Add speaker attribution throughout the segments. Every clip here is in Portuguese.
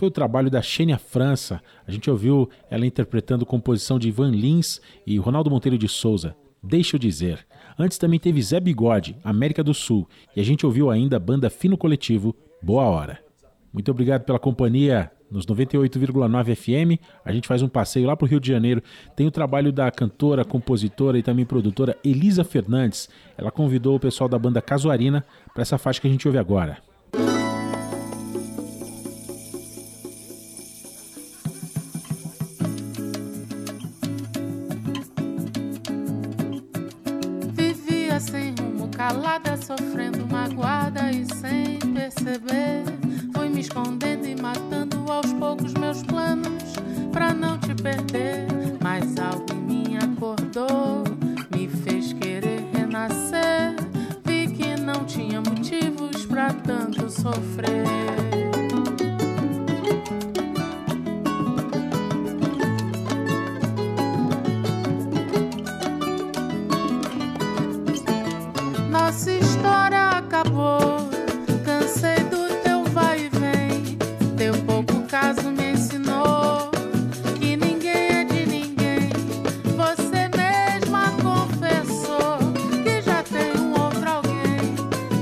Speaker 1: foi o trabalho da Xênia França. A gente ouviu ela interpretando composição de Ivan Lins e Ronaldo Monteiro de Souza. Deixa eu dizer. Antes também teve Zé Bigode, América do Sul. E a gente ouviu ainda a banda Fino Coletivo, Boa Hora. Muito obrigado pela companhia nos 98,9 FM. A gente faz um passeio lá para o Rio de Janeiro. Tem o trabalho da cantora, compositora e também produtora Elisa Fernandes. Ela convidou o pessoal da banda Casuarina para essa faixa que a gente ouve agora.
Speaker 2: Calada, sofrendo, magoada e sem perceber. Fui me escondendo e matando aos poucos meus planos pra não te perder. Mas algo em mim acordou, me fez querer renascer. Vi que não tinha motivos pra tanto sofrer. Nossa história acabou. Cansei do teu vai e vem. Teu pouco caso me ensinou que ninguém é de ninguém. Você mesma confessou que já tem um outro alguém.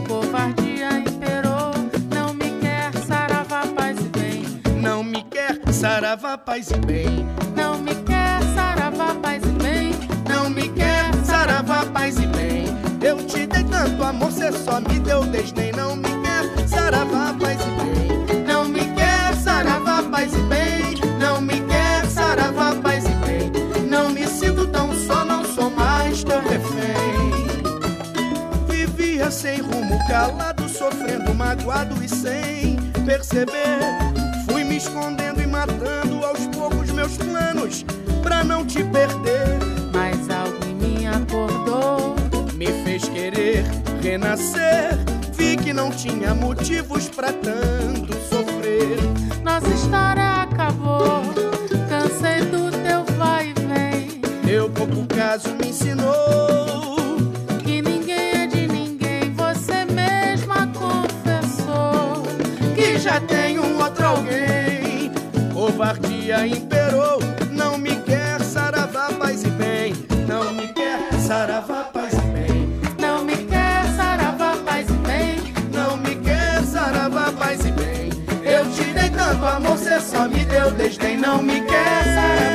Speaker 2: Covardia imperou. Não me quer saravá, paz e bem.
Speaker 3: Não me quer saravá, paz e bem.
Speaker 2: Não me quer
Speaker 3: só me deu desdém. Não me quer saravá, paz e bem. Não me quer saravá, paz e bem. Não me quer saravá, paz e bem. Não me sinto tão só, não sou mais teu refém. Vivia sem rumo, calado, sofrendo, magoado e sem perceber. Fui me escondendo e matando aos poucos meus planos pra não te perder.
Speaker 2: Mas algo em mim acordou.
Speaker 3: Me fez querer renascer. Vi que não tinha motivos pra tanto sofrer.
Speaker 2: Nossa história acabou. Cansei do teu vai e vem.
Speaker 3: Meu pouco caso me ensinou
Speaker 2: Que ninguém é de ninguém. Você mesma confessou.
Speaker 3: que já tem um outro alguém. Covardia imperou. Desdém. Não me quer saravá,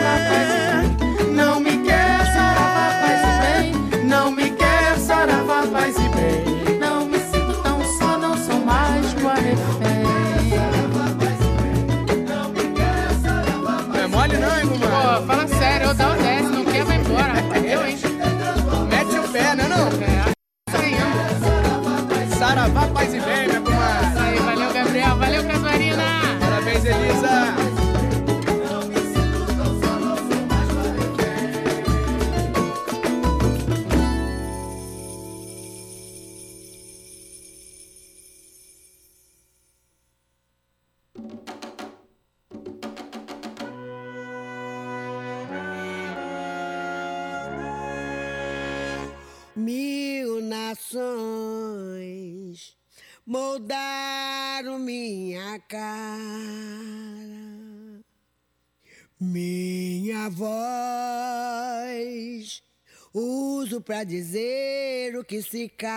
Speaker 4: Voz uso para dizer o que se cala.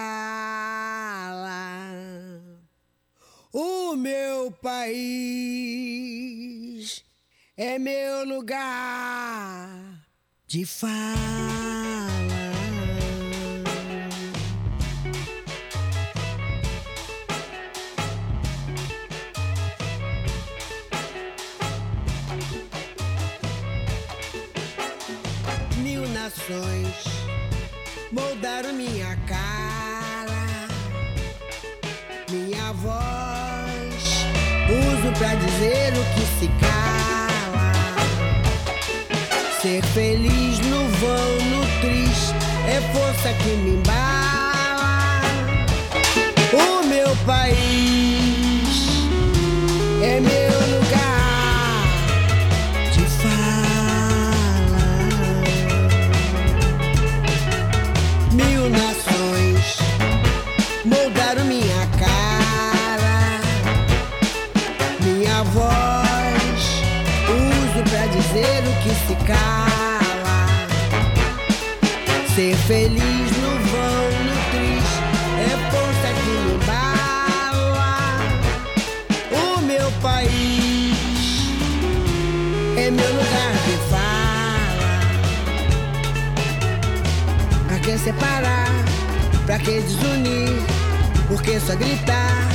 Speaker 4: O meu país é meu lugar de fala. Gerações moldaram minha cara, minha voz. Uso pra dizer o que se cala. Ser feliz no vão, no triste, é força que me embala. Se cala. Ser feliz no vão, no triste, é força que me embala. O meu país é meu lugar de fala. Pra que separar? Pra que desunir? Por que só gritar?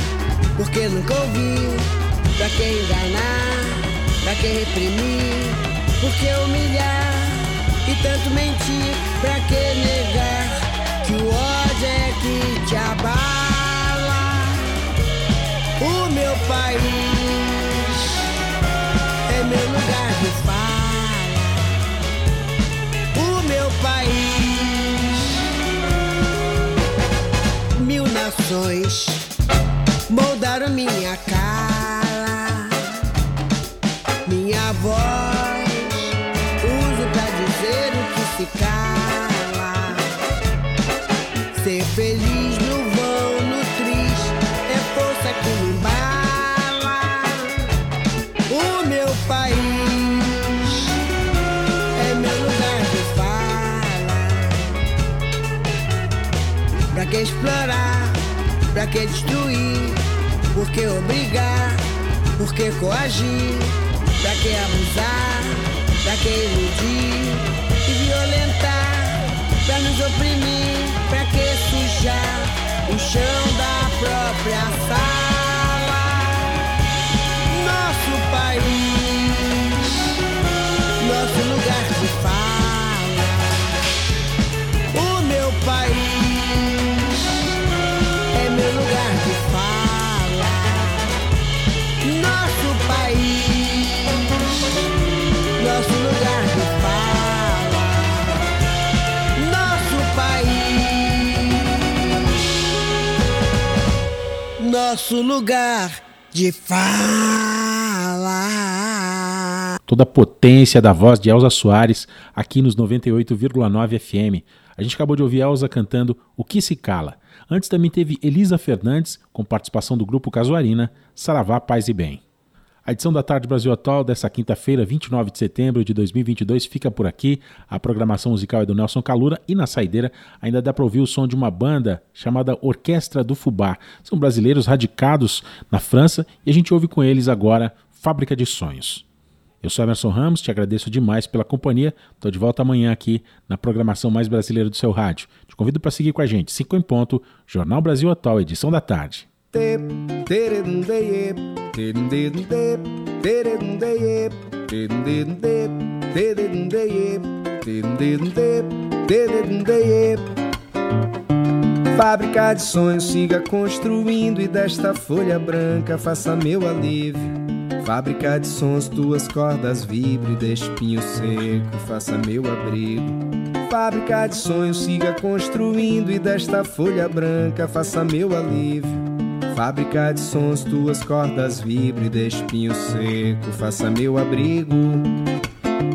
Speaker 4: Por que nunca ouvir? Pra que enganar? Pra que reprimir? Por que humilhar e tanto mentir? Pra que negar que o ódio é que te abala? O meu país é meu lugar de fala. O meu país, mil nações moldaram minha cara, minha voz cala. Ser feliz no vão, no triste, é força que me embala. O meu país é meu lugar de fala. Pra que explorar? Pra que destruir? Por que obrigar? Por que coagir? Pra que abusar? Pra que iludir? Nos oprimir, pra que sujar o chão da própria sala. Nosso país, nosso lugar de fala. Nosso lugar de fala.
Speaker 1: Toda a potência da voz de Elza Soares aqui nos 98,9 FM. A gente acabou de ouvir Elza cantando O Que Se Cala. Antes também teve Elisa Fernandes, com participação do grupo Casuarina, Saravá Paz e Bem. A edição da Tarde Brasil Atual dessa quinta-feira, 29 de setembro de 2022, fica por aqui. A programação musical é do Nelson Calura e na saideira ainda dá para ouvir o som de uma banda chamada Orquestra do Fubá. São brasileiros radicados na França e a gente ouve com eles agora Fábrica de Sonhos. Eu sou Emerson Ramos, te agradeço demais pela companhia. Estou de volta amanhã aqui na programação mais brasileira do seu rádio. Te convido para seguir com a gente, 5 em ponto, Jornal Brasil Atual, edição da tarde.
Speaker 5: Fábrica de sonhos, siga construindo e desta folha branca faça meu alívio. Fábrica de sons, tuas cordas vibre, de espinho seco, faça meu abrigo. Fábrica de sonhos, siga construindo e desta folha branca faça meu alívio. Fábrica de sons, tuas cordas vibre de espinho seco, faça meu abrigo.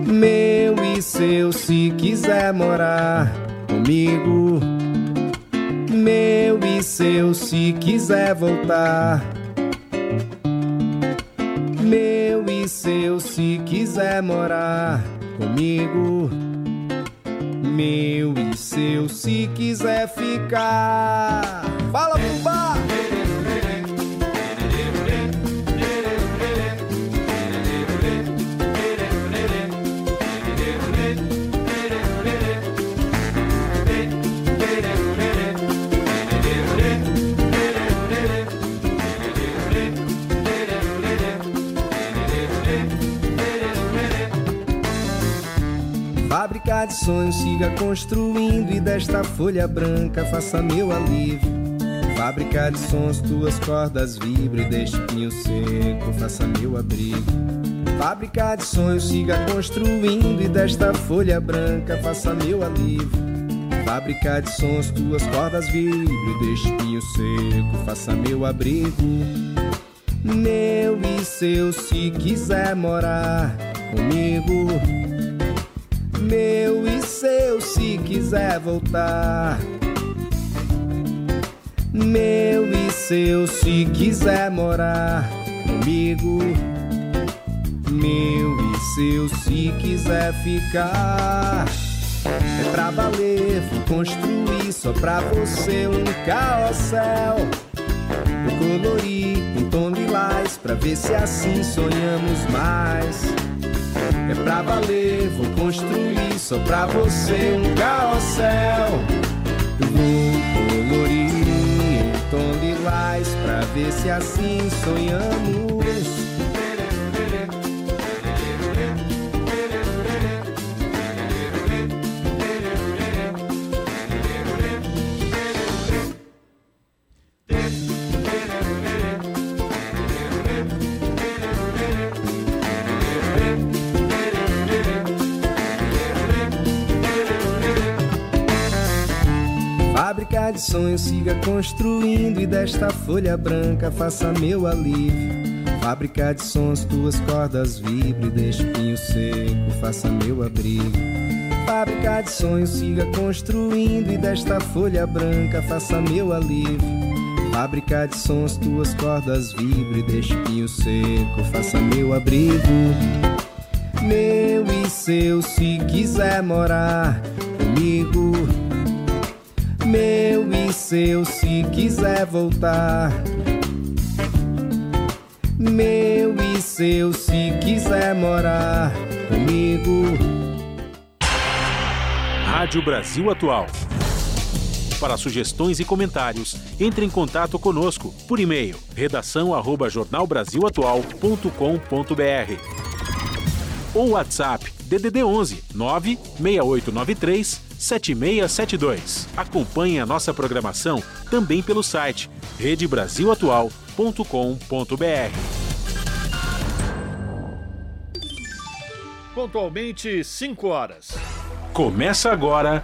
Speaker 5: Meu e seu, se quiser morar comigo. Meu e seu, se quiser voltar. Meu e seu se quiser morar comigo. Meu e seu se quiser ficar. Fala, Bubá! Fábrica de sonhos, siga construindo e desta folha branca faça meu alívio. Fábrica de sons, tuas cordas vibre, deste pinho seco, faça meu abrigo. Fábrica de sonhos, siga construindo e desta folha branca faça meu alívio. Fábrica de sons, tuas cordas vibre, deste pinho seco, faça meu abrigo. Meu e seu, se quiser morar comigo meu e seu se quiser voltar. Meu e seu se quiser morar comigo. Meu e seu se quiser ficar. É pra valer, vou construir só pra você um carrossel. Eu colori em tom lilás pra ver se assim sonhamos mais. É pra valer, vou construir só pra você um carrossel. Vou colorir em tom lilás pra ver se assim sonhamos. De sonhos, siga construindo e desta folha branca faça meu alívio. Fábrica de sons, tuas cordas vibre, deixe pinho seco, faça meu abrigo. Fábrica de sonhos, siga construindo e desta folha branca faça meu alívio. Fábrica de sons, tuas cordas vibre, deixe pinho seco, faça meu abrigo. Meu e seu, se quiser morar seu se quiser voltar. Meu e seu se quiser morar comigo.
Speaker 1: Rádio Brasil Atual. Para sugestões e comentários, entre em contato conosco por e-mail redação@jornalbrasilatual.com.br ou WhatsApp DDD 11 96893 7672. Acompanhe a nossa programação também pelo site redebrasilatual.com.br.
Speaker 6: Pontualmente 5 horas.
Speaker 1: Começa agora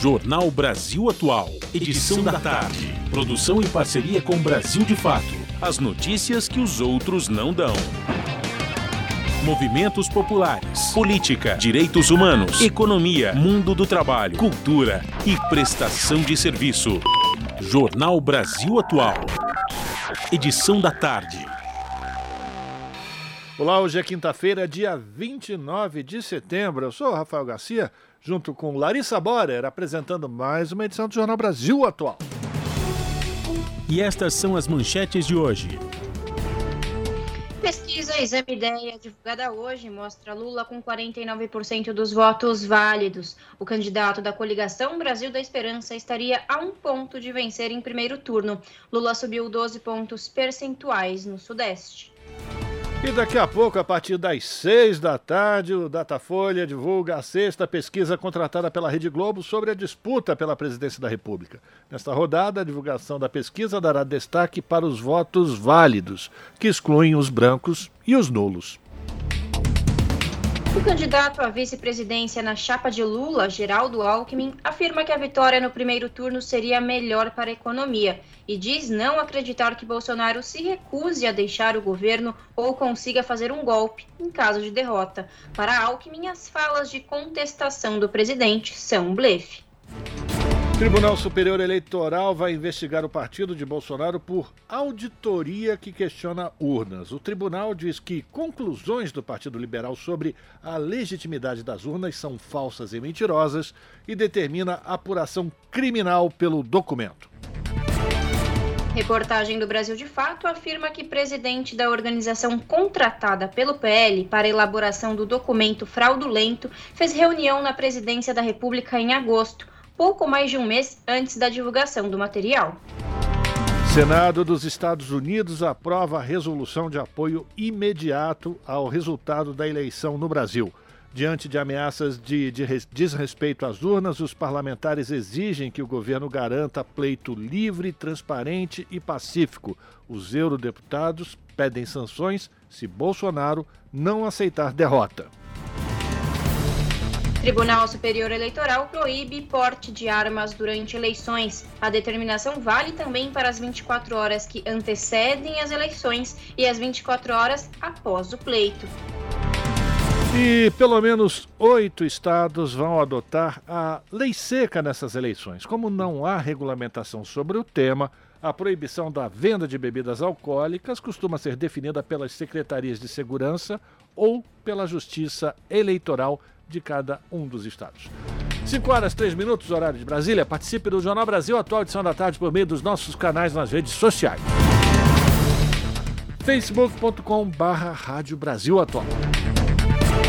Speaker 1: Jornal Brasil Atual, edição da tarde. Produção em parceria com Brasil de Fato. As notícias que os outros não dão movimentos populares, política, direitos humanos, economia, mundo do trabalho, cultura e prestação de serviço. Jornal Brasil Atual. Edição da tarde.
Speaker 6: Olá, hoje é quinta-feira, dia 29 de setembro. Eu sou o Rafael Garcia, junto com Larissa Borer, apresentando mais uma edição do Jornal Brasil Atual.
Speaker 1: E estas são as manchetes de hoje.
Speaker 7: Pesquisa Exame Ideia, divulgada hoje, mostra Lula com 49% dos votos válidos. O candidato da coligação Brasil da Esperança estaria a um ponto de vencer em primeiro turno. Lula subiu 12 pontos percentuais no Sudeste.
Speaker 6: E daqui a pouco, a partir das seis da tarde, o Datafolha divulga a sexta pesquisa contratada pela Rede Globo sobre a disputa pela presidência da República. Nesta rodada, a divulgação da pesquisa dará destaque para os votos válidos, que excluem os brancos e os nulos.
Speaker 7: O candidato à vice-presidência na chapa de Lula, Geraldo Alckmin, afirma que a vitória no primeiro turno seria melhor para a economia e diz não acreditar que Bolsonaro se recuse a deixar o governo ou consiga fazer um golpe em caso de derrota. Para Alckmin, as falas de contestação do presidente são um blefe.
Speaker 6: Tribunal Superior Eleitoral vai investigar o partido de Bolsonaro por auditoria que questiona urnas. O tribunal diz que conclusões do Partido Liberal sobre a legitimidade das urnas são falsas e mentirosas e determina apuração criminal pelo documento.
Speaker 7: Reportagem do Brasil de Fato afirma que presidente da organização contratada pelo PL para elaboração do documento fraudulento fez reunião na presidência da República em agosto pouco mais de um mês antes da divulgação do material.
Speaker 6: Senado dos Estados Unidos aprova a resolução de apoio imediato ao resultado da eleição no Brasil. Diante de ameaças de, de desrespeito às urnas, os parlamentares exigem que o governo garanta pleito livre, transparente e pacífico. Os eurodeputados pedem sanções se Bolsonaro não aceitar derrota.
Speaker 7: Tribunal Superior Eleitoral proíbe porte de armas durante eleições. A determinação vale também para as 24 horas que antecedem as eleições e as 24 horas após o pleito.
Speaker 6: E pelo menos oito estados vão adotar a lei seca nessas eleições. Como não há regulamentação sobre o tema, a proibição da venda de bebidas alcoólicas costuma ser definida pelas secretarias de segurança ou pela Justiça Eleitoral de cada um dos estados. 5 horas 3 minutos, horário de Brasília. Participe do Jornal Brasil Atual, edição da tarde, por meio dos nossos canais nas redes sociais. facebook.com barra Rádio Brasil Atual.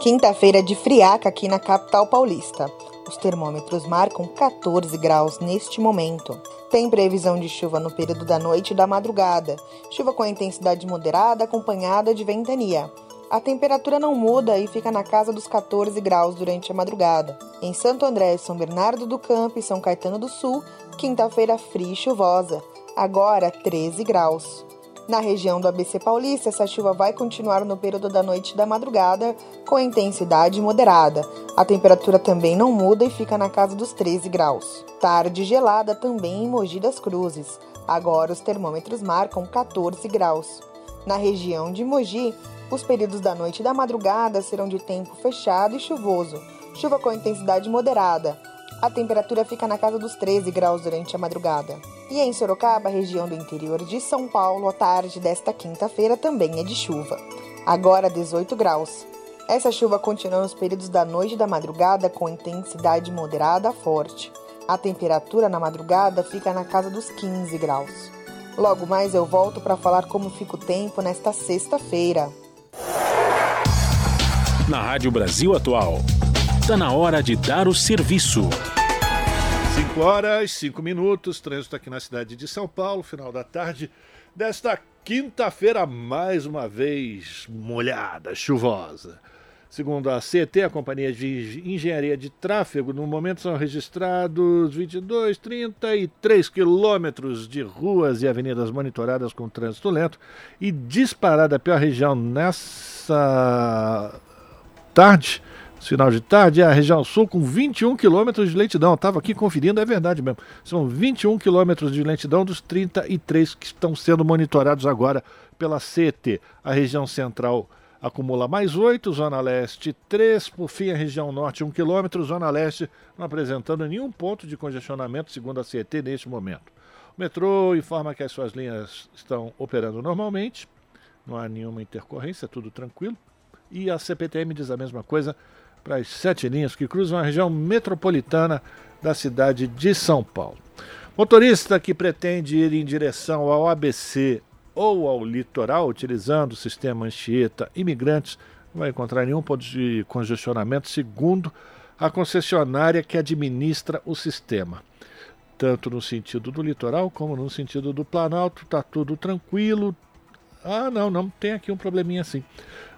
Speaker 8: Quinta-feira de friaca aqui na capital paulista. Os termômetros marcam 14 graus neste momento. Tem previsão de chuva no período da noite e da madrugada. Chuva com intensidade moderada acompanhada de ventania. A temperatura não muda e fica na casa dos 14 graus durante a madrugada. Em Santo André, São Bernardo do Campo e São Caetano do Sul, quinta-feira fria e chuvosa, agora 13 graus. Na região do ABC Paulista, essa chuva vai continuar no período da noite e da madrugada, com intensidade moderada. A temperatura também não muda e fica na casa dos 13 graus. Tarde gelada também em Mogi das Cruzes. Agora os termômetros marcam 14 graus. Na região de Mogi, os períodos da noite e da madrugada serão de tempo fechado e chuvoso, chuva com intensidade moderada. A temperatura fica na casa dos 13 graus durante a madrugada. E em Sorocaba, região do interior de São Paulo, a tarde desta quinta-feira também é de chuva. Agora 18 graus. Essa chuva continua nos períodos da noite e da madrugada com intensidade moderada a forte. A temperatura na madrugada fica na casa dos 15 graus. Logo mais eu volto para falar como fica o tempo nesta sexta-feira.
Speaker 1: Na Rádio Brasil Atual, está na hora de dar o serviço.
Speaker 6: 5 horas, 5 minutos, trânsito aqui na cidade de São Paulo, final da tarde desta quinta-feira, mais uma vez molhada, chuvosa. Segundo a CT, a Companhia de Engenharia de Tráfego, no momento são registrados 22, 33 quilômetros de ruas e avenidas monitoradas com trânsito lento e disparada pela região nessa tarde, final de tarde, é a região sul com 21 quilômetros de lentidão. Estava aqui conferindo, é verdade mesmo. São 21 quilômetros de lentidão dos 33 que estão sendo monitorados agora pela CT. A região central acumula mais 8, Zona Leste 3, por fim a região Norte 1 km, Zona Leste não apresentando nenhum ponto de congestionamento, segundo a CET, neste momento. O metrô informa que as suas linhas estão operando normalmente, não há nenhuma intercorrência, tudo tranquilo. E a CPTM diz a mesma coisa para as sete linhas que cruzam a região metropolitana da cidade de São Paulo. Motorista que pretende ir em direção ao ABC ou ao litoral, utilizando o sistema Anchieta Imigrantes, não vai encontrar nenhum ponto de congestionamento, segundo a concessionária que administra o sistema. Tanto no sentido do litoral como no sentido do Planalto, está tudo tranquilo. Ah, não, não tem aqui um probleminha assim.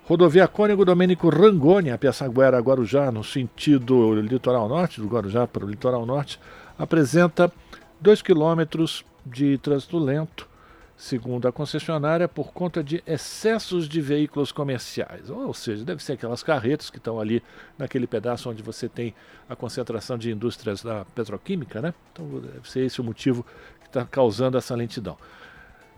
Speaker 6: Rodovia Cônigo Domênico Rangoni, a Piaçaguera Guarujá, no sentido litoral norte, do Guarujá para o litoral norte, apresenta 2 quilômetros de trânsito lento, segundo a concessionária, por conta de excessos de veículos comerciais. Ou seja, deve ser aquelas carretas que estão ali naquele pedaço onde você tem a concentração de indústrias da petroquímica, né? Então deve ser esse o motivo que está causando essa lentidão.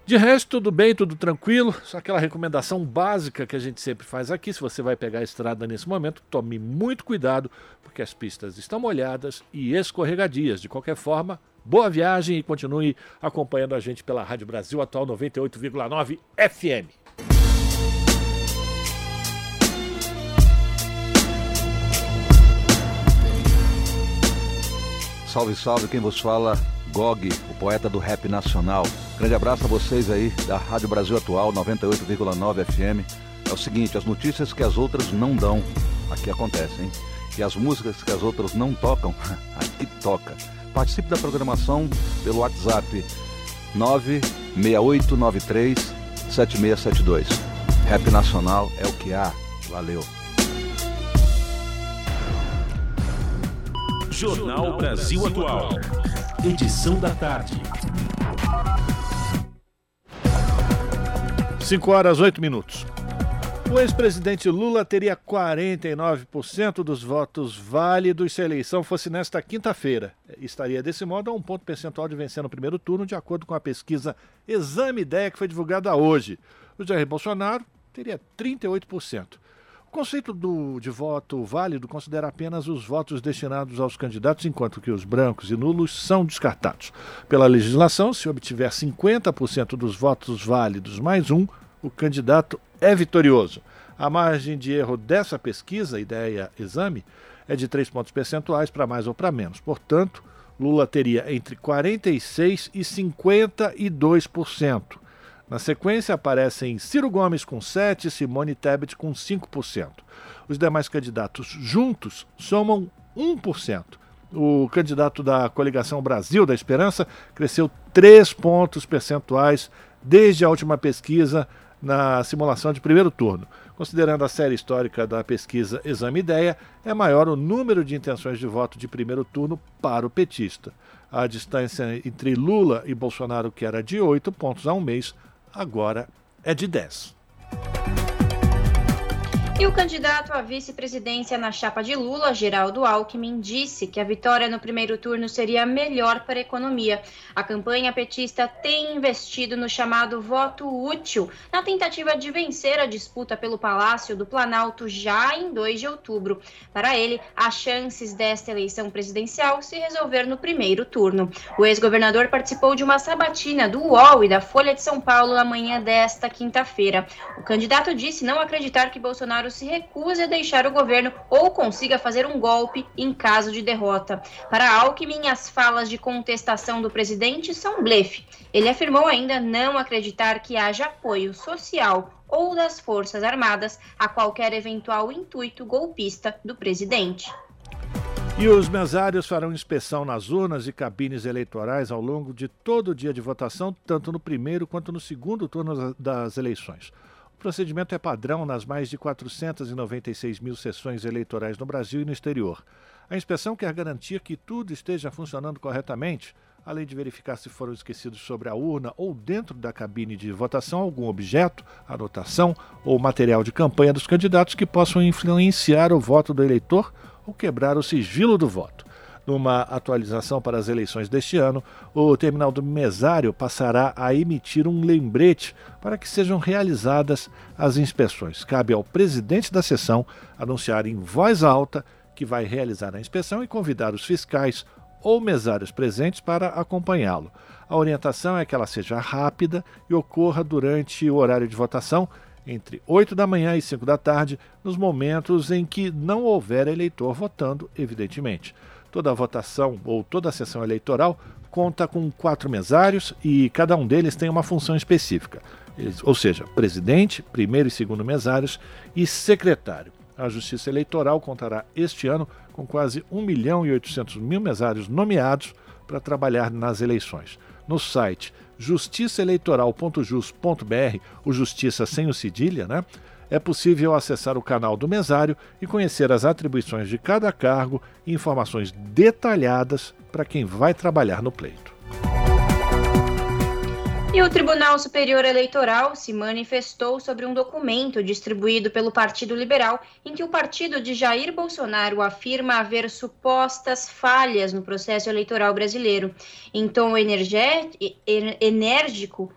Speaker 6: De resto, tudo bem, tudo tranquilo. Só aquela recomendação básica que a gente sempre faz aqui: se você vai pegar a estrada nesse momento, tome muito cuidado, porque as pistas estão molhadas e escorregadias. De qualquer forma, boa viagem e continue acompanhando a gente pela Rádio Brasil Atual 98,9 FM.
Speaker 9: Salve, salve, quem vos fala Gog, o poeta do rap nacional. Grande abraço a vocês aí da Rádio Brasil Atual 98,9 FM. É o seguinte, as notícias que as outras não dão, aqui acontecem? E as músicas que as outras não tocam, aqui toca. Participe da programação pelo WhatsApp 96893 7672. Rap Nacional é o que há. Valeu.
Speaker 1: Jornal Brasil Atual. Edição da tarde.
Speaker 6: 5 horas 8 minutos. O ex-presidente Lula teria 49% dos votos válidos se a eleição fosse nesta quinta-feira. Estaria desse modo a um ponto percentual de vencer no primeiro turno, de acordo com a pesquisa Exame Ideia que foi divulgada hoje. O Jair Bolsonaro teria 38% conceito do, de voto válido considera apenas os votos destinados aos candidatos, enquanto que os brancos e nulos são descartados. Pela legislação, se obtiver 50% dos votos válidos mais um, o candidato é vitorioso. A margem de erro dessa pesquisa, ideia exame, é de 3 pontos percentuais para mais ou para menos. Portanto, Lula teria entre 46% e 52%. Na sequência aparecem Ciro Gomes com 7% e Simone Tebet com 5%. Os demais candidatos juntos somam 1%. O candidato da coligação Brasil da Esperança cresceu 3 pontos percentuais desde a última pesquisa na simulação de primeiro turno. Considerando a série histórica da pesquisa Exame Ideia, é maior o número de intenções de voto de primeiro turno para o petista. A distância entre Lula e Bolsonaro, que era de 8 pontos a um mês, agora é de 10.
Speaker 7: E o candidato à vice-presidência na chapa de Lula, Geraldo Alckmin, disse que a vitória no primeiro turno seria melhor para a economia. A campanha petista tem investido no chamado voto útil, na tentativa de vencer a disputa pelo Palácio do Planalto já em 2 de outubro. Para ele, as chances desta eleição presidencial se resolver no primeiro turno. O ex-governador participou de uma sabatina do UOL e da Folha de São Paulo na manhã desta quinta-feira. O candidato disse não acreditar que Bolsonaro Bolsonaro se recuse a deixar o governo ou consiga fazer um golpe em caso de derrota. Para Alckmin, as falas de contestação do presidente são blefe. Ele afirmou ainda não acreditar que haja apoio social ou das Forças Armadas a qualquer eventual intuito golpista do presidente.
Speaker 6: E os mesários farão inspeção nas urnas e cabines eleitorais ao longo de todo o dia de votação, tanto no primeiro quanto no segundo turno das eleições procedimento é padrão nas mais de 496 mil sessões eleitorais no Brasil e no exterior. A inspeção quer garantir que tudo esteja funcionando corretamente, além de verificar se foram esquecidos sobre a urna ou dentro da cabine de votação algum objeto, anotação ou material de campanha dos candidatos que possam influenciar o voto do eleitor ou quebrar o sigilo do voto. Numa atualização para as eleições deste ano, o terminal do mesário passará a emitir um lembrete para que sejam realizadas as inspeções. Cabe ao presidente da sessão anunciar em voz alta que vai realizar a inspeção e convidar os fiscais ou mesários presentes para acompanhá-lo. A orientação é que ela seja rápida e ocorra durante o horário de votação, entre 8 da manhã e 5 da tarde, nos momentos em que não houver eleitor votando, evidentemente. Toda a votação ou toda a sessão eleitoral conta com quatro mesários e cada um deles tem uma função específica, ou seja, presidente, primeiro e segundo mesários e secretário. A Justiça Eleitoral contará este ano com quase 1 milhão e 800 mil mesários nomeados para trabalhar nas eleições. No site justiçaeleitoral.jus.br, o Justiça sem o cedilha, né? É possível acessar o canal do mesário e conhecer as atribuições de cada cargo e informações detalhadas para quem vai trabalhar no pleito.
Speaker 7: E o Tribunal Superior Eleitoral se manifestou sobre um documento distribuído pelo Partido Liberal em que o partido de Jair Bolsonaro afirma haver supostas falhas no processo eleitoral brasileiro. Em tom enérgico,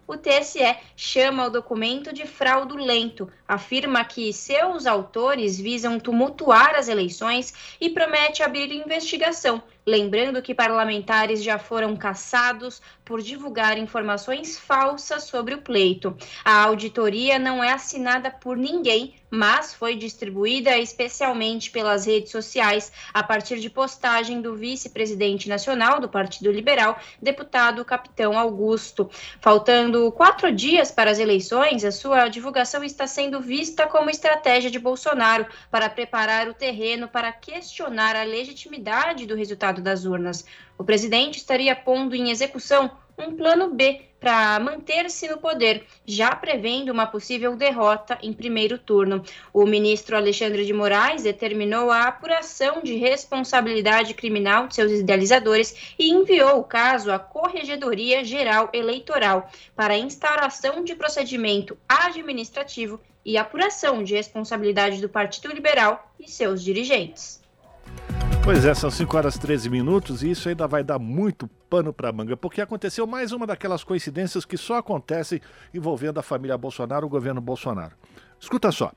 Speaker 7: o TSE chama o documento de fraudulento, afirma que seus autores visam tumultuar as eleições e promete abrir investigação Lembrando que parlamentares já foram caçados por divulgar informações falsas sobre o pleito. A auditoria não é assinada por ninguém, mas foi distribuída especialmente pelas redes sociais a partir de postagem do vice-presidente nacional do Partido Liberal, deputado Capitão Augusto. Faltando quatro dias para as eleições, a sua divulgação está sendo vista como estratégia de Bolsonaro para preparar o terreno para questionar a legitimidade do resultado das urnas. O presidente estaria pondo em execução um plano B para manter-se no poder, já prevendo uma possível derrota em primeiro turno. O ministro Alexandre de Moraes determinou a apuração de responsabilidade criminal de seus idealizadores e enviou o caso à Corregedoria Geral Eleitoral para instauração de procedimento administrativo e apuração de responsabilidade do Partido Liberal e seus dirigentes.
Speaker 6: Pois é, são 5 horas e 13 minutos e isso ainda vai dar muito pano para manga, porque aconteceu mais uma daquelas coincidências que só acontecem envolvendo a família Bolsonaro, o governo Bolsonaro. Escuta só.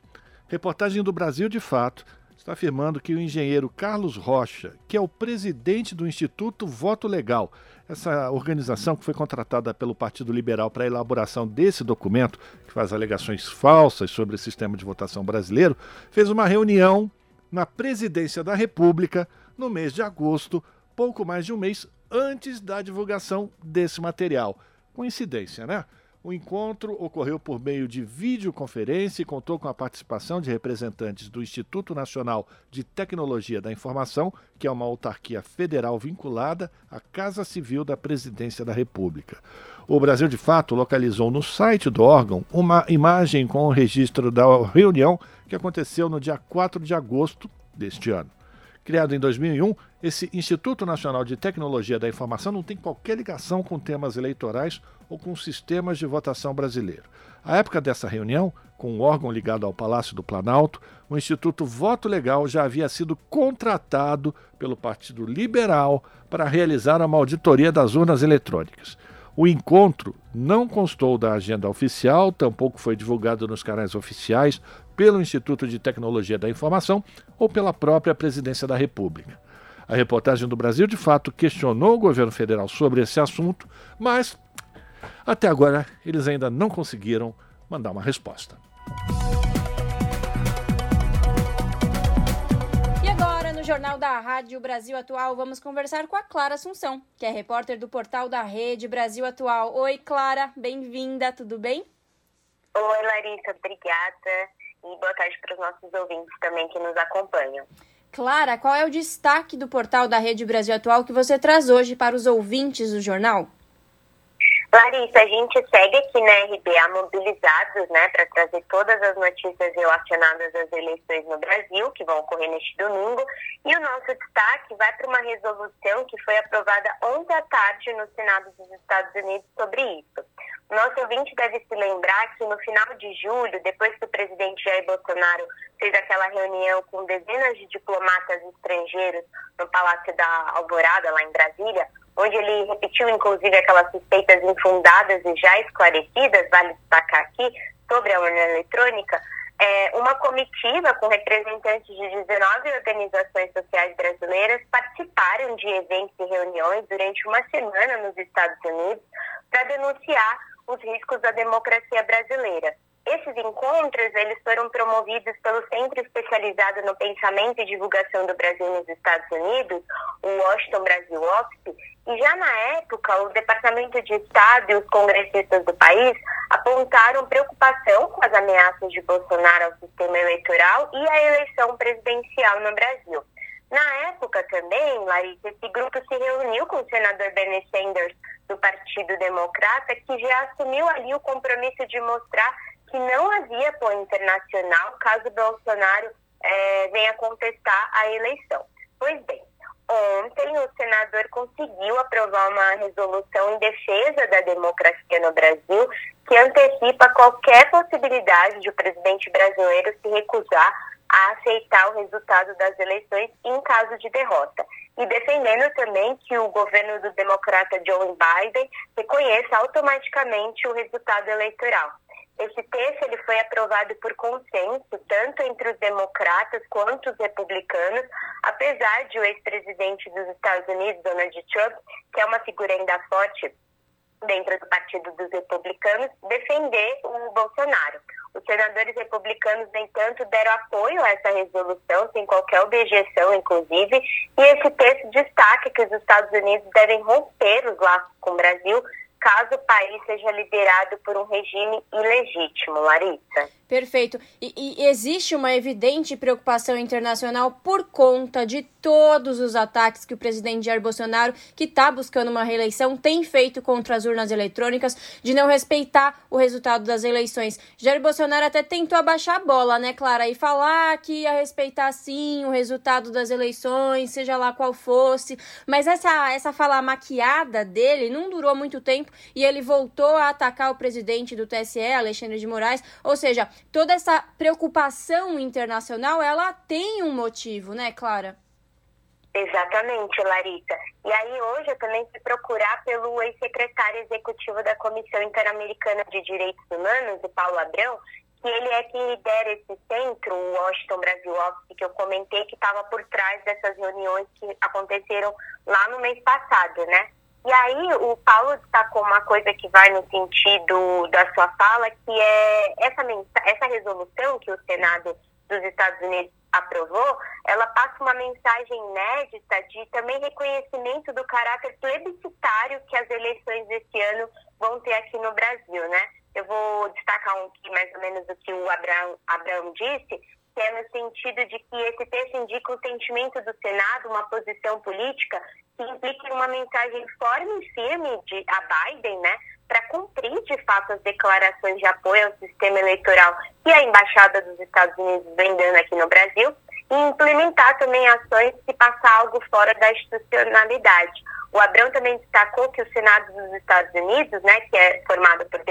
Speaker 6: Reportagem do Brasil de Fato está afirmando que o engenheiro Carlos Rocha, que é o presidente do Instituto Voto Legal, essa organização que foi contratada pelo Partido Liberal para a elaboração desse documento, que faz alegações falsas sobre o sistema de votação brasileiro, fez uma reunião na presidência da República no mês de agosto, pouco mais de um mês antes da divulgação desse material. Coincidência, né? O encontro ocorreu por meio de videoconferência e contou com a participação de representantes do Instituto Nacional de Tecnologia da Informação, que é uma autarquia federal vinculada à Casa Civil da Presidência da República. O Brasil, de fato, localizou no site do órgão uma imagem com o registro da reunião que aconteceu no dia 4 de agosto deste ano. Criado em 2001, esse Instituto Nacional de Tecnologia da Informação não tem qualquer ligação com temas eleitorais ou com sistemas de votação brasileiro. À época dessa reunião, com um órgão ligado ao Palácio do Planalto, o Instituto Voto Legal já havia sido contratado pelo Partido Liberal para realizar uma auditoria das urnas eletrônicas. O encontro não constou da agenda oficial, tampouco foi divulgado nos canais oficiais pelo Instituto de Tecnologia da Informação ou pela própria Presidência da República. A reportagem do Brasil, de fato, questionou o governo federal sobre esse assunto, mas até agora eles ainda não conseguiram mandar uma resposta.
Speaker 7: no Jornal da Rádio Brasil Atual, vamos conversar com a Clara Assunção, que é repórter do portal da Rede Brasil Atual. Oi, Clara, bem-vinda, tudo bem?
Speaker 10: Oi, Larissa, obrigada. E boa tarde para os nossos ouvintes também que nos acompanham.
Speaker 7: Clara, qual é o destaque do portal da Rede Brasil Atual que você traz hoje para os ouvintes do jornal?
Speaker 10: Larissa, a gente segue aqui na RBA mobilizados né, para trazer todas as notícias relacionadas às eleições no Brasil, que vão ocorrer neste domingo. E o nosso destaque vai para uma resolução que foi aprovada ontem à tarde no Senado dos Estados Unidos sobre isso. O nosso ouvinte deve se lembrar que no final de julho, depois que o presidente Jair Bolsonaro fez aquela reunião com dezenas de diplomatas estrangeiros no Palácio da Alvorada, lá em Brasília, onde ele repetiu inclusive aquelas suspeitas infundadas e já esclarecidas, vale destacar aqui, sobre a urna eletrônica, é, uma comitiva com representantes de 19 organizações sociais brasileiras participaram de eventos e reuniões durante uma semana nos Estados Unidos para denunciar os riscos da democracia brasileira. Esses encontros eles foram promovidos pelo Centro Especializado no Pensamento e Divulgação do Brasil nos Estados Unidos, o Washington Brasil Office, e já na época o Departamento de Estado e os congressistas do país apontaram preocupação com as ameaças de Bolsonaro ao sistema eleitoral e à eleição presidencial no Brasil. Na época também, Larissa, esse grupo se reuniu com o senador Bernie Sanders do Partido Democrata, que já assumiu ali o compromisso de mostrar que não havia apoio internacional caso Bolsonaro é, venha contestar a eleição. Pois bem, ontem o senador conseguiu aprovar uma resolução em defesa da democracia no Brasil que antecipa qualquer possibilidade de o presidente brasileiro se recusar a aceitar o resultado das eleições em caso de derrota. E defendendo também que o governo do democrata Joe Biden reconheça automaticamente o resultado eleitoral. Esse texto ele foi aprovado por consenso, tanto entre os democratas quanto os republicanos, apesar de o ex-presidente dos Estados Unidos, Donald Trump, que é uma figura ainda forte dentro do Partido dos Republicanos, defender o Bolsonaro. Os senadores republicanos, no entanto, deram apoio a essa resolução, sem qualquer objeção, inclusive, e esse texto destaca que os Estados Unidos devem romper os laços com o Brasil caso o país seja liderado por um regime ilegítimo, Larissa.
Speaker 7: Perfeito. E, e, existe uma evidente preocupação internacional por conta de todos os ataques que o presidente Jair Bolsonaro, que está buscando uma reeleição, tem feito contra as urnas eletrônicas, de não respeitar o resultado das eleições. Jair Bolsonaro até tentou abaixar a bola, né, Clara, e falar que ia respeitar sim o resultado das eleições, seja lá qual fosse. Mas essa, essa fala maquiada dele não durou muito tempo e ele voltou a atacar o presidente do TSE, Alexandre de Moraes. Ou seja, toda essa preocupação internacional, ela tem um motivo, né, Clara?
Speaker 10: Exatamente, Larissa. E aí hoje eu também fui procurar pelo ex-secretário executivo da Comissão Interamericana de Direitos Humanos, o Paulo Abrão, que ele é quem lidera esse centro, o Washington Brasil Office, que eu comentei que estava por trás dessas reuniões que aconteceram lá no mês passado, né? E aí o Paulo destacou uma coisa que vai no sentido da sua fala, que é essa, essa resolução que o Senado dos Estados Unidos aprovou, ela passa uma mensagem inédita de também reconhecimento do caráter plebiscitário que as eleições desse ano vão ter aqui no Brasil, né? Eu vou destacar um mais ou menos o que o Abraão, Abraão disse, que é no sentido de que esse texto indica o sentimento do Senado, uma posição política que implique uma mensagem forte e firme de, a Biden, né, para cumprir de fato as declarações de apoio ao sistema eleitoral que a Embaixada dos Estados Unidos vem dando aqui no Brasil e implementar também ações se passar algo fora da institucionalidade. O Abrão também destacou que o Senado dos Estados Unidos, né, que é formado por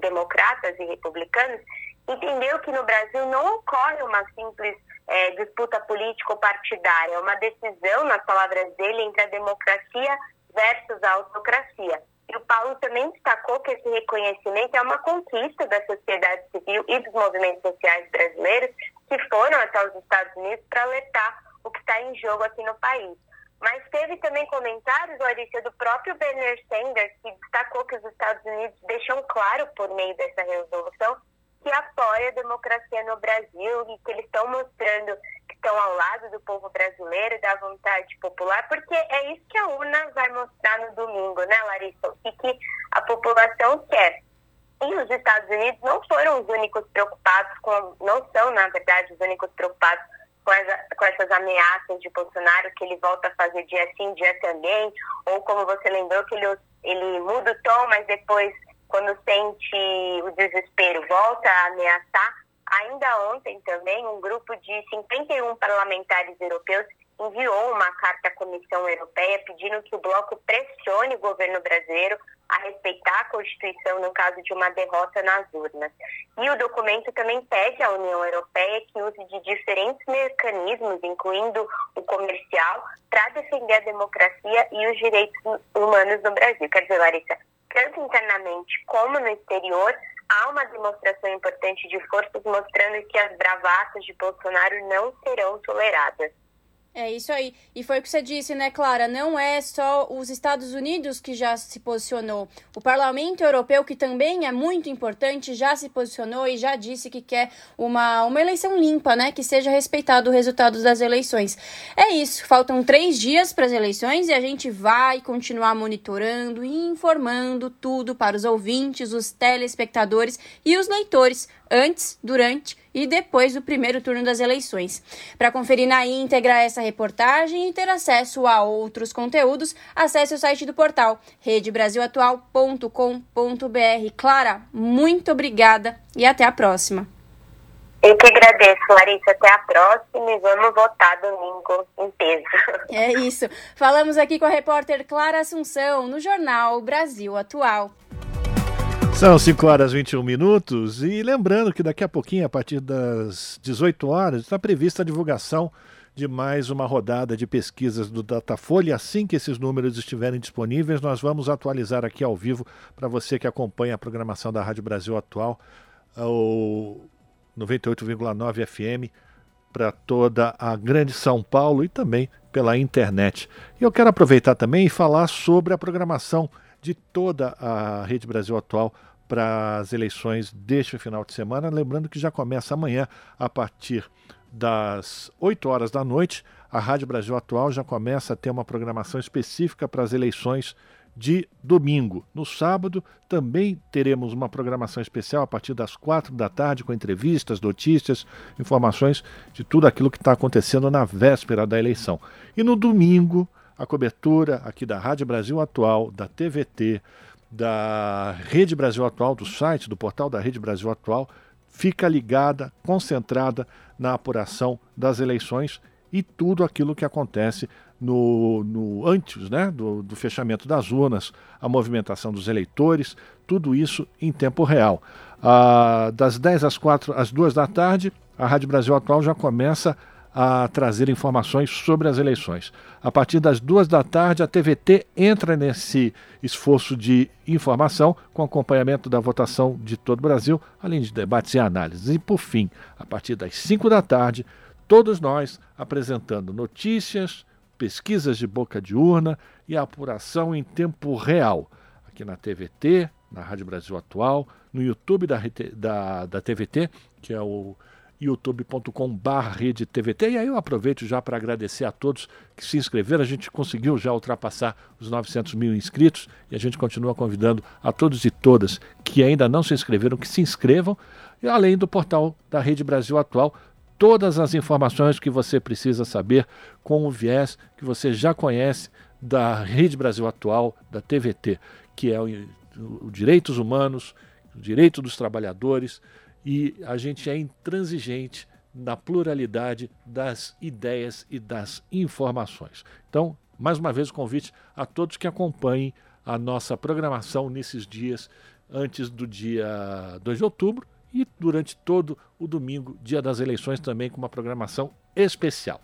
Speaker 10: democratas e republicanos, entendeu que no Brasil não ocorre uma simples é, disputa político-partidária, é uma decisão, nas palavras dele, entre a democracia versus a autocracia. E o Paulo também destacou que esse reconhecimento é uma conquista da sociedade civil e dos movimentos sociais brasileiros que foram até os Estados Unidos para alertar o que está em jogo aqui no país. Mas teve também comentários, Larissa, do próprio Bernie Sanders, que destacou que os Estados Unidos deixam claro, por meio dessa resolução, que apoia a democracia no Brasil e que eles estão mostrando que estão ao lado do povo brasileiro da vontade popular, porque é isso que a urna vai mostrar no domingo, né, Larissa? O que, que a população quer. E os Estados Unidos não foram os únicos preocupados com, não são, na verdade, os únicos preocupados com, essa, com essas ameaças de Bolsonaro, que ele volta a fazer dia sim, dia também, ou como você lembrou, que ele, ele muda o tom, mas depois quando sente o desespero, volta a ameaçar. Ainda ontem também, um grupo de 51 parlamentares europeus enviou uma carta à Comissão Europeia pedindo que o bloco pressione o governo brasileiro a respeitar a Constituição no caso de uma derrota nas urnas. E o documento também pede à União Europeia que use de diferentes mecanismos, incluindo o comercial, para defender a democracia e os direitos humanos no Brasil. Quer dizer, Larissa, tanto internamente como no exterior, há uma demonstração importante de forças mostrando que as bravatas de Bolsonaro não serão toleradas.
Speaker 7: É isso aí. E foi o que você disse, né, Clara? Não é só os Estados Unidos que já se posicionou. O Parlamento Europeu, que também é muito importante, já se posicionou e já disse que quer uma, uma eleição limpa, né? Que seja respeitado o resultado das eleições. É isso. Faltam três dias para as eleições e a gente vai continuar monitorando e informando tudo para os ouvintes, os telespectadores e os leitores
Speaker 11: antes, durante e depois do primeiro turno das eleições. Para conferir na íntegra essa reportagem e ter acesso a outros conteúdos, acesse o site do portal redebrasilatual.com.br. Clara, muito obrigada e até a próxima.
Speaker 10: Eu que agradeço, Larissa. Até a próxima e vamos votar domingo em peso.
Speaker 11: É isso. Falamos aqui com a repórter Clara Assunção no jornal Brasil Atual.
Speaker 6: São 5 horas e 21 minutos e lembrando que daqui a pouquinho, a partir das 18 horas, está prevista a divulgação de mais uma rodada de pesquisas do Datafolha. Assim que esses números estiverem disponíveis, nós vamos atualizar aqui ao vivo para você que acompanha a programação da Rádio Brasil Atual, o 98,9 FM, para toda a grande São Paulo e também pela internet. E eu quero aproveitar também e falar sobre a programação de toda a Rede Brasil Atual para as eleições deste final de semana. Lembrando que já começa amanhã, a partir das 8 horas da noite, a Rádio Brasil Atual já começa a ter uma programação específica para as eleições de domingo. No sábado também teremos uma programação especial a partir das quatro da tarde com entrevistas, notícias, informações de tudo aquilo que está acontecendo na véspera da eleição. E no domingo a cobertura aqui da Rádio Brasil Atual, da TVT, da Rede Brasil Atual, do site, do portal da Rede Brasil Atual, fica ligada, concentrada na apuração das eleições e tudo aquilo que acontece no, no antes né, do, do, fechamento das urnas, a movimentação dos eleitores, tudo isso em tempo real. Ah, das 10 às 4 às 2 da tarde, a Rádio Brasil Atual já começa a trazer informações sobre as eleições. A partir das duas da tarde, a TVT entra nesse esforço de informação com acompanhamento da votação de todo o Brasil, além de debates e análises. E, por fim, a partir das cinco da tarde, todos nós apresentando notícias, pesquisas de boca de urna e a apuração em tempo real. Aqui na TVT, na Rádio Brasil Atual, no YouTube da, da, da TVT, que é o youtube.com.br. E aí eu aproveito já para agradecer a todos que se inscreveram. A gente conseguiu já ultrapassar os 900 mil inscritos e a gente continua convidando a todos e todas que ainda não se inscreveram que se inscrevam. E além do portal da Rede Brasil Atual, todas as informações que você precisa saber com o viés que você já conhece da Rede Brasil Atual, da TVT, que é o, o direitos humanos, o direito dos trabalhadores, e a gente é intransigente na pluralidade das ideias e das informações. Então, mais uma vez, o convite a todos que acompanhem a nossa programação nesses dias antes do dia 2 de outubro e durante todo o domingo, dia das eleições, também com uma programação especial.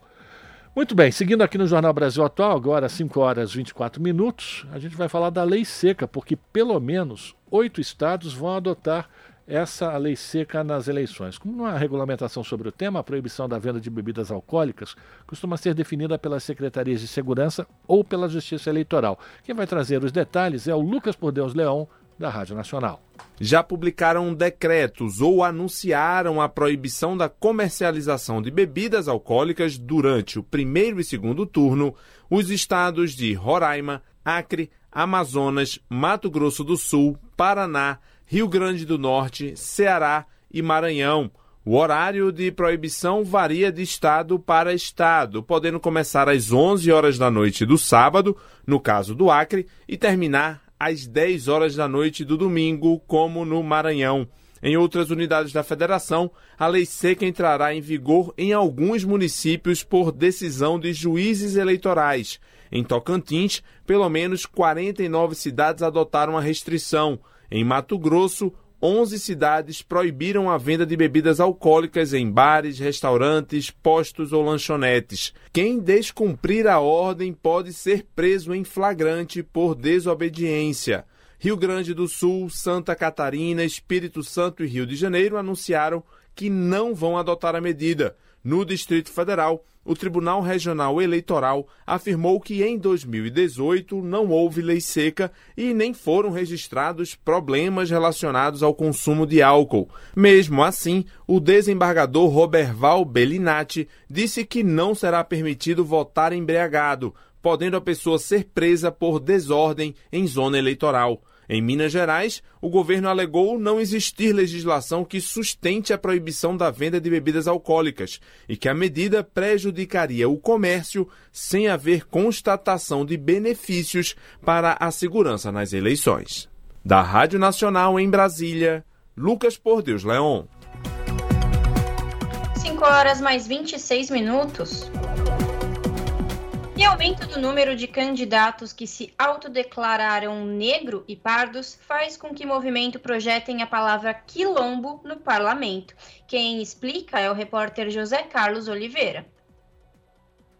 Speaker 6: Muito bem, seguindo aqui no Jornal Brasil Atual, agora 5 horas e 24 minutos, a gente vai falar da lei seca, porque pelo menos oito estados vão adotar essa lei seca nas eleições. Como não há regulamentação sobre o tema, a proibição da venda de bebidas alcoólicas costuma ser definida pelas secretarias de segurança ou pela Justiça Eleitoral. Quem vai trazer os detalhes é o Lucas Por Deus Leão, da Rádio Nacional.
Speaker 12: Já publicaram decretos ou anunciaram a proibição da comercialização de bebidas alcoólicas durante o primeiro e segundo turno os estados de Roraima, Acre, Amazonas, Mato Grosso do Sul, Paraná, Rio Grande do Norte, Ceará e Maranhão. O horário de proibição varia de estado para estado, podendo começar às 11 horas da noite do sábado, no caso do Acre, e terminar às 10 horas da noite do domingo, como no Maranhão. Em outras unidades da federação, a lei seca entrará em vigor em alguns municípios por decisão de juízes eleitorais. Em Tocantins, pelo menos 49 cidades adotaram a restrição. Em Mato Grosso, 11 cidades proibiram a venda de bebidas alcoólicas em bares, restaurantes, postos ou lanchonetes. Quem descumprir a ordem pode ser preso em flagrante por desobediência. Rio Grande do Sul, Santa Catarina, Espírito Santo e Rio de Janeiro anunciaram que não vão adotar a medida. No Distrito Federal, o Tribunal Regional Eleitoral afirmou que em 2018 não houve lei seca e nem foram registrados problemas relacionados ao consumo de álcool. Mesmo assim, o desembargador Roberval Bellinati disse que não será permitido votar embriagado, podendo a pessoa ser presa por desordem em zona eleitoral. Em Minas Gerais, o governo alegou não existir legislação que sustente a proibição da venda de bebidas alcoólicas e que a medida prejudicaria o comércio sem haver constatação de benefícios para a segurança nas eleições. Da Rádio Nacional em Brasília, Lucas Por Deus Leon.
Speaker 7: 5 horas mais 26 minutos. E aumento do número de candidatos que se autodeclararam negro e pardos faz com que movimento projetem a palavra quilombo no parlamento. Quem explica é o repórter José Carlos Oliveira.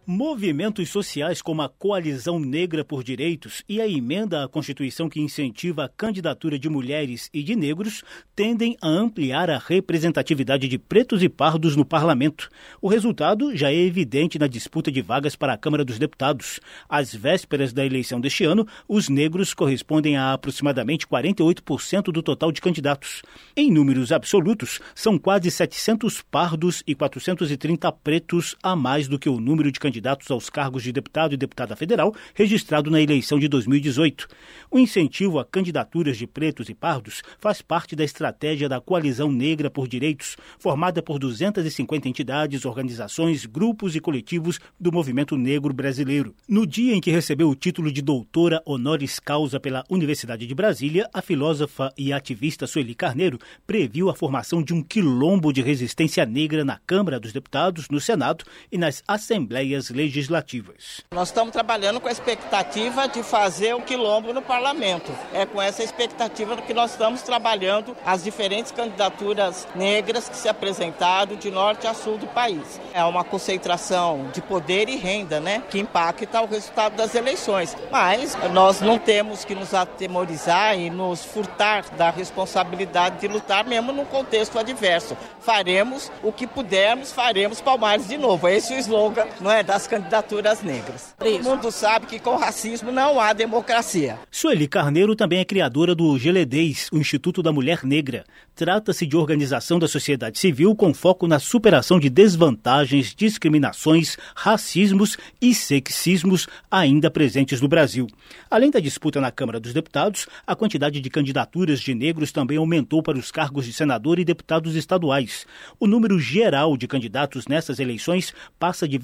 Speaker 13: Movimentos sociais como a Coalizão Negra por Direitos e a emenda à Constituição que incentiva a candidatura de mulheres e de negros tendem a ampliar a representatividade de pretos e pardos no parlamento. O resultado já é evidente na disputa de vagas para a Câmara dos Deputados. Às vésperas da eleição deste ano, os negros correspondem a aproximadamente 48% do total de candidatos. Em números absolutos, são quase 700 pardos e 430 pretos a mais do que o número de candidatos candidatos aos cargos de deputado e deputada federal registrado na eleição de 2018. O incentivo a candidaturas de pretos e pardos faz parte da estratégia da Coalizão Negra por Direitos, formada por 250 entidades, organizações, grupos e coletivos do movimento negro brasileiro. No dia em que recebeu o título de doutora honoris causa pela Universidade de Brasília, a filósofa e ativista Sueli Carneiro previu a formação de um quilombo de resistência negra na Câmara dos Deputados, no Senado e nas assembleias legislativas.
Speaker 14: Nós estamos trabalhando com a expectativa de fazer um quilombo no parlamento. É com essa expectativa que nós estamos trabalhando as diferentes candidaturas negras que se apresentaram de norte a sul do país. É uma concentração de poder e renda, né, que impacta o resultado das eleições. Mas nós não temos que nos atemorizar e nos furtar da responsabilidade de lutar mesmo num contexto adverso. Faremos o que pudermos, faremos Palmares de novo. Esse é o slogan, não é, das candidaturas negras. Todo mundo sabe que com racismo não há democracia.
Speaker 13: Sueli Carneiro também é criadora do Geledez, o Instituto da Mulher Negra. Trata-se de organização da sociedade civil com foco na superação de desvantagens, discriminações, racismos e sexismos ainda presentes no Brasil. Além da disputa na Câmara dos Deputados, a quantidade de candidaturas de negros também aumentou para os cargos de senador e deputados estaduais. O número geral de candidatos nessas eleições passa de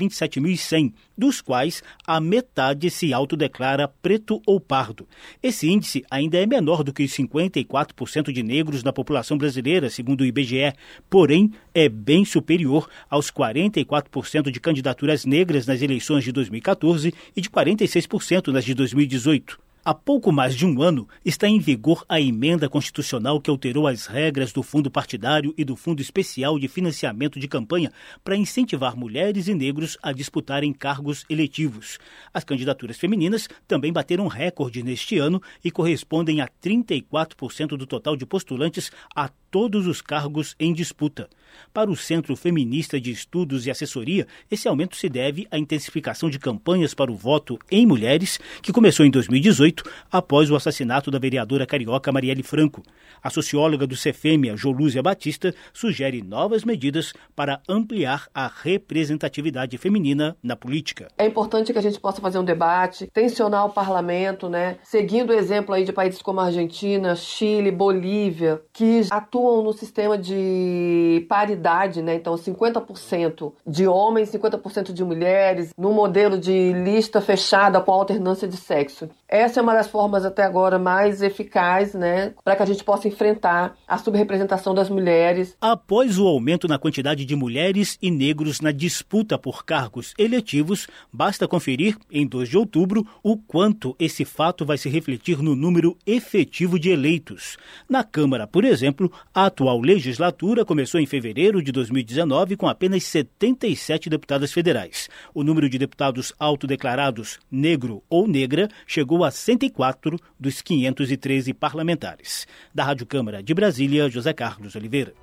Speaker 13: 27.100, dos quais a metade se autodeclara preto ou pardo. Esse índice ainda é menor do que os 54% de negros na população brasileira, segundo o IBGE, porém é bem superior aos 44% de candidaturas negras nas eleições de 2014 e de 46% nas de 2018. Há pouco mais de um ano está em vigor a emenda constitucional que alterou as regras do fundo partidário e do fundo especial de financiamento de campanha para incentivar mulheres e negros a disputarem cargos eletivos. As candidaturas femininas também bateram recorde neste ano e correspondem a 34% do total de postulantes a todos os cargos em disputa. Para o Centro Feminista de Estudos e Assessoria, esse aumento se deve à intensificação de campanhas para o voto em mulheres, que começou em 2018, após o assassinato da vereadora carioca Marielle Franco. A socióloga do Cefêmia, Jolúzia Batista, sugere novas medidas para ampliar a representatividade feminina na política.
Speaker 15: É importante que a gente possa fazer um debate, tensionar o parlamento, né? Seguindo o exemplo aí de países como Argentina, Chile, Bolívia, que atuam no sistema de paridade, né? Então, 50% de homens, 50% de mulheres, no modelo de lista fechada com alternância de sexo. Essa é uma das formas até agora mais eficazes, né, para que a gente possa enfrentar a subrepresentação das mulheres.
Speaker 13: Após o aumento na quantidade de mulheres e negros na disputa por cargos eletivos, basta conferir, em 2 de outubro, o quanto esse fato vai se refletir no número efetivo de eleitos. Na Câmara, por exemplo, a atual legislatura começou em fevereiro de 2019 com apenas 77 deputadas federais. O número de deputados autodeclarados negro ou negra chegou a 104 dos 513 parlamentares. Da Rádio Câmara de Brasília, José Carlos Oliveira.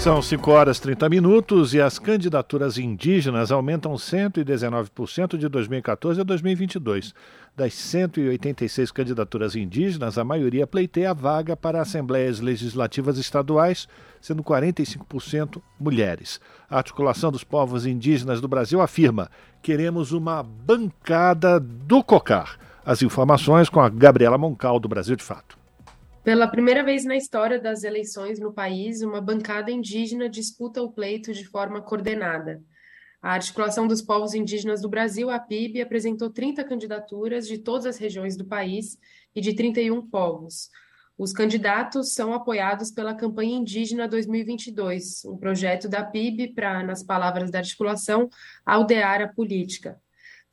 Speaker 6: São 5 horas e 30 minutos e as candidaturas indígenas aumentam 119% de 2014 a 2022. Das 186 candidaturas indígenas, a maioria pleiteia a vaga para assembleias legislativas estaduais, sendo 45% mulheres. A Articulação dos Povos Indígenas do Brasil afirma: queremos uma bancada do COCAR. As informações com a Gabriela Moncal, do Brasil de Fato.
Speaker 16: Pela primeira vez na história das eleições no país, uma bancada indígena disputa o pleito de forma coordenada. A Articulação dos Povos Indígenas do Brasil, a PIB, apresentou 30 candidaturas de todas as regiões do país e de 31 povos. Os candidatos são apoiados pela Campanha Indígena 2022, um projeto da PIB para, nas palavras da articulação, aldear a política.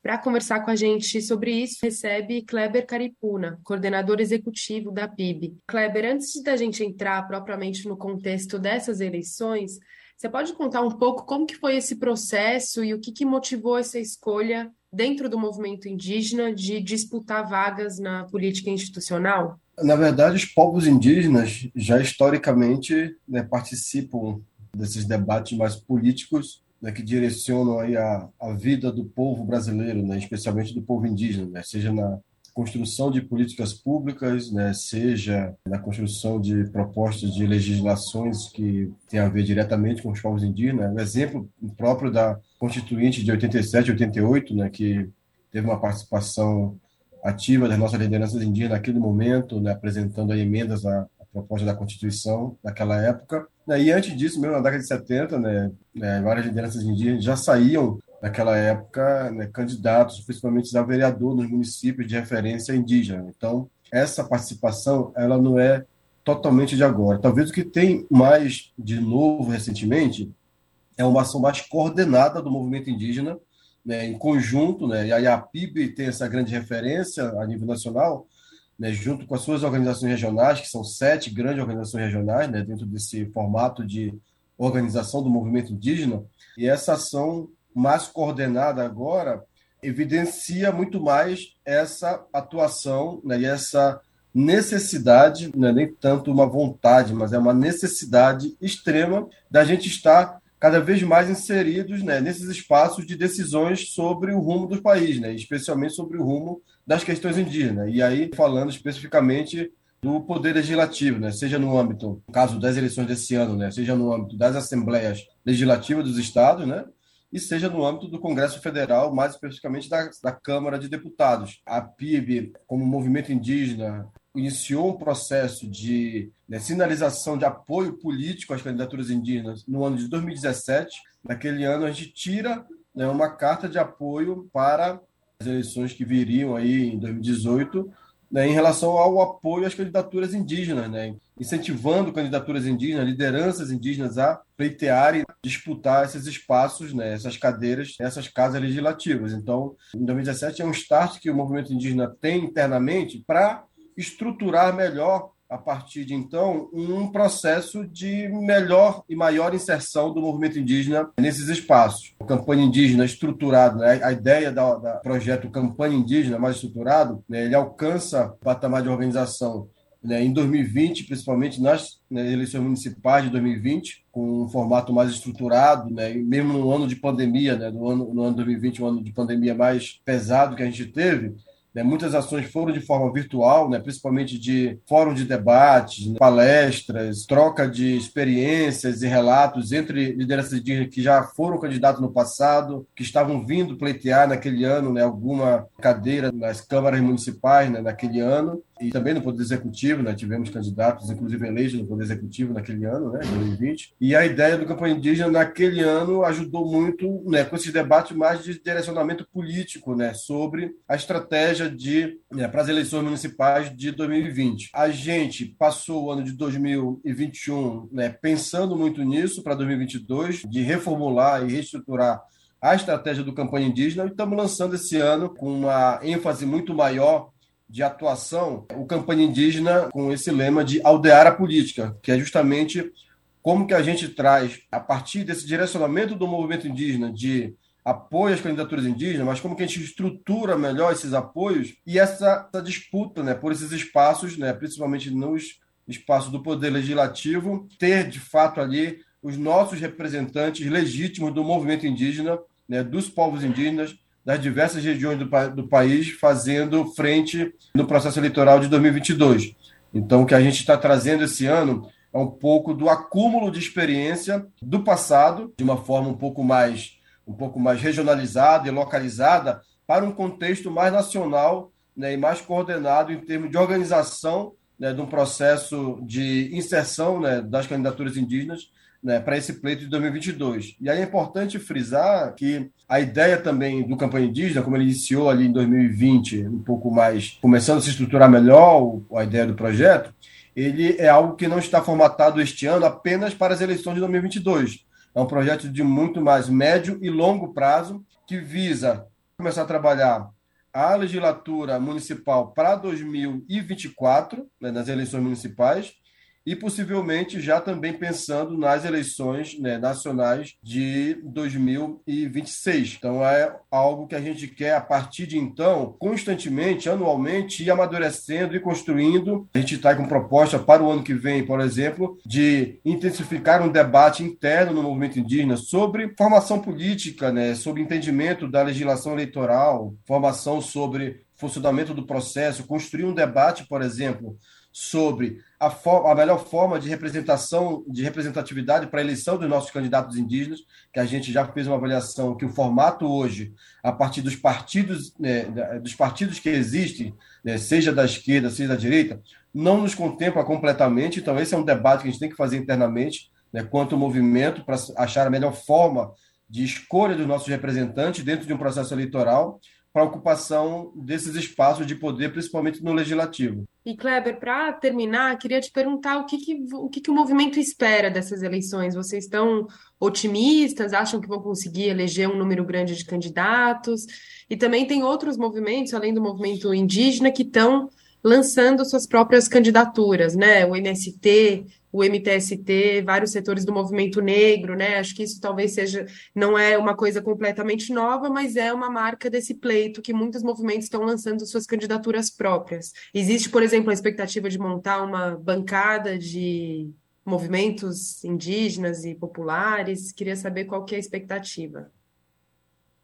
Speaker 16: Para conversar com a gente sobre isso, recebe Kleber Caripuna, coordenador executivo da PIB. Kleber, antes da gente entrar propriamente no contexto dessas eleições, você pode contar um pouco como que foi esse processo e o que, que motivou essa escolha dentro do movimento indígena de disputar vagas na política institucional?
Speaker 17: Na verdade, os povos indígenas já historicamente né, participam desses debates mais políticos né, que direcionam aí a, a vida do povo brasileiro, né, especialmente do povo indígena, né, seja na construção de políticas públicas, né, seja na construção de propostas de legislações que têm a ver diretamente com os povos indígenas. O exemplo próprio da Constituinte de 87 e 88, né, que teve uma participação ativa das nossas lideranças indígenas naquele momento, né, apresentando emendas à, à, proposta da Constituição naquela época. E antes disso, mesmo na década de 70, né, né, várias lideranças indígenas já saíam naquela época né, candidatos, principalmente a vereador nos municípios de referência indígena. Então, essa participação ela não é totalmente de agora. Talvez o que tem mais de novo recentemente é uma ação mais coordenada do movimento indígena né, em conjunto, né, e aí a PIB tem essa grande referência a nível nacional, né, junto com as suas organizações regionais, que são sete grandes organizações regionais, né, dentro desse formato de organização do movimento indígena, e essa ação mais coordenada agora evidencia muito mais essa atuação né, e essa necessidade, não é nem tanto uma vontade, mas é uma necessidade extrema da gente estar cada vez mais inseridos né, nesses espaços de decisões sobre o rumo do país, né, especialmente sobre o rumo das questões indígenas. E aí, falando especificamente do poder legislativo, né, seja no âmbito, no caso das eleições desse ano, né, seja no âmbito das assembleias legislativas dos estados, né, e seja no âmbito do Congresso Federal, mais especificamente da, da Câmara de Deputados. A PIB, como movimento indígena, iniciou um processo de né, sinalização de apoio político às candidaturas indígenas no ano de 2017. Naquele ano, a gente tira né, uma carta de apoio para eleições que viriam aí em 2018, né, em relação ao apoio às candidaturas indígenas, né, incentivando candidaturas indígenas, lideranças indígenas a pleitearem, disputar esses espaços, né, essas cadeiras, essas casas legislativas. Então, em 2017 é um start que o movimento indígena tem internamente para estruturar melhor a partir de então, um processo de melhor e maior inserção do movimento indígena nesses espaços. A campanha indígena estruturada, né? a ideia do projeto Campanha Indígena mais estruturado, né? ele alcança o patamar de organização né? em 2020, principalmente nas, nas eleições municipais de 2020, com um formato mais estruturado, né? e mesmo no ano de pandemia, né? no, ano, no ano 2020, um ano de pandemia mais pesado que a gente teve, né, muitas ações foram de forma virtual, né, principalmente de fórum de debates, né, palestras, troca de experiências e relatos entre lideranças que já foram candidatos no passado, que estavam vindo pleitear naquele ano né, alguma cadeira nas câmaras municipais né, naquele ano e também no Poder Executivo, né? tivemos candidatos, inclusive eleitos no Poder Executivo naquele ano, né? 2020. E a ideia do campanha indígena naquele ano ajudou muito né, com esses debates mais de direcionamento político né, sobre a estratégia de né, para as eleições municipais de 2020. A gente passou o ano de 2021 né, pensando muito nisso para 2022, de reformular e reestruturar a estratégia do campanha indígena e estamos lançando esse ano com uma ênfase muito maior de atuação o campanha indígena com esse lema de aldear a política, que é justamente como que a gente traz, a partir desse direcionamento do movimento indígena de apoio às candidaturas indígenas, mas como que a gente estrutura melhor esses apoios e essa, essa disputa né, por esses espaços, né, principalmente nos espaços do poder legislativo, ter de fato ali os nossos representantes legítimos do movimento indígena, né, dos povos indígenas, das diversas regiões do, do país fazendo frente no processo eleitoral de 2022. Então, o que a gente está trazendo esse ano é um pouco do acúmulo de experiência do passado, de uma forma um pouco mais, um pouco mais regionalizada e localizada, para um contexto mais nacional né, e mais coordenado em termos de organização né, de um processo de inserção né, das candidaturas indígenas né, para esse pleito de 2022. E aí é importante frisar que a ideia também do campanha indígena, como ele iniciou ali em 2020, um pouco mais começando a se estruturar melhor a ideia do projeto, ele é algo que não está formatado este ano apenas para as eleições de 2022. É um projeto de muito mais médio e longo prazo que visa começar a trabalhar a legislatura municipal para 2024, né, nas eleições municipais, e possivelmente já também pensando nas eleições né, nacionais de 2026. Então é algo que a gente quer a partir de então constantemente, anualmente, ir amadurecendo e construindo. A gente está com proposta para o ano que vem, por exemplo, de intensificar um debate interno no movimento indígena sobre formação política, né, sobre entendimento da legislação eleitoral, formação sobre funcionamento do processo, construir um debate, por exemplo, sobre a, a, melhor forma de representação, de representatividade para a eleição dos nossos candidatos indígenas, que a gente já fez uma avaliação que o formato hoje, a partir dos partidos, né, dos partidos que existem, né, seja da esquerda, seja da direita, não nos contempla completamente. Então, esse é um debate que a gente tem que fazer internamente, né, quanto ao movimento, para achar a melhor forma de escolha dos nossos representantes dentro de um processo eleitoral para a ocupação desses espaços de poder, principalmente no legislativo.
Speaker 16: E Kleber, para terminar, queria te perguntar o que, que o que, que o movimento espera dessas eleições. Vocês estão otimistas? Acham que vão conseguir eleger um número grande de candidatos? E também tem outros movimentos, além do movimento indígena, que estão lançando suas próprias candidaturas, né? O MST o MTST, vários setores do movimento negro, né? Acho que isso talvez seja, não é uma coisa completamente nova, mas é uma marca desse pleito que muitos movimentos estão lançando suas candidaturas próprias. Existe, por exemplo, a expectativa de montar uma bancada de movimentos indígenas e populares. Queria saber qual que é a expectativa.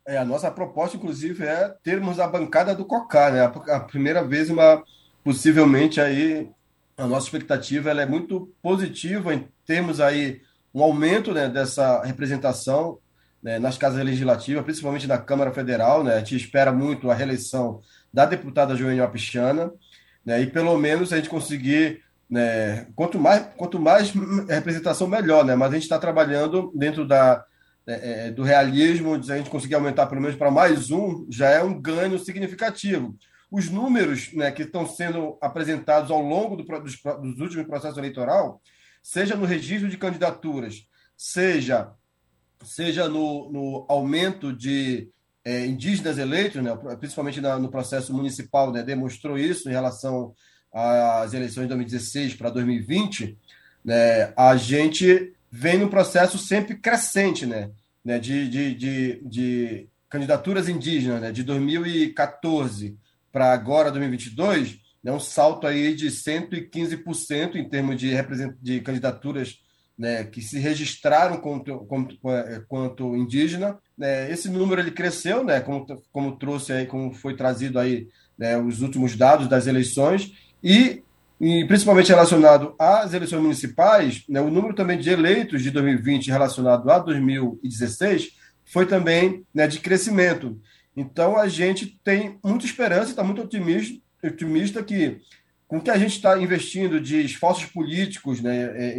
Speaker 17: É, a nossa proposta, inclusive, é termos a bancada do COCA, né? A primeira vez uma possivelmente aí a nossa expectativa ela é muito positiva em termos aí um aumento né, dessa representação né, nas casas legislativas, principalmente na Câmara Federal. Né, a gente espera muito a reeleição da deputada Joênia Apichana, né, e pelo menos a gente conseguir, né, quanto, mais, quanto mais representação, melhor, né, mas a gente está trabalhando dentro da, é, é, do realismo, a gente conseguir aumentar pelo menos para mais um, já é um ganho significativo os números né, que estão sendo apresentados ao longo do, dos, dos últimos processos eleitoral, seja no registro de candidaturas, seja, seja no, no aumento de é, indígenas eleitos, né, principalmente na, no processo municipal, né, demonstrou isso em relação às eleições de 2016 para 2020, né, a gente vem num processo sempre crescente né, né, de, de, de, de candidaturas indígenas, né, de 2014 para agora, 2022, né, um salto aí de 115% em termos de, de candidaturas né, que se registraram quanto, quanto, é, quanto indígena. Né, esse número ele cresceu, né, como, como trouxe aí, como foi trazido aí né, os últimos dados das eleições, e, e principalmente relacionado às eleições municipais, né, o número também de eleitos de 2020 relacionado a 2016 foi também né, de crescimento. Então a gente tem muita esperança, está muito otimista, otimista que com que a gente está investindo de esforços políticos, né, é,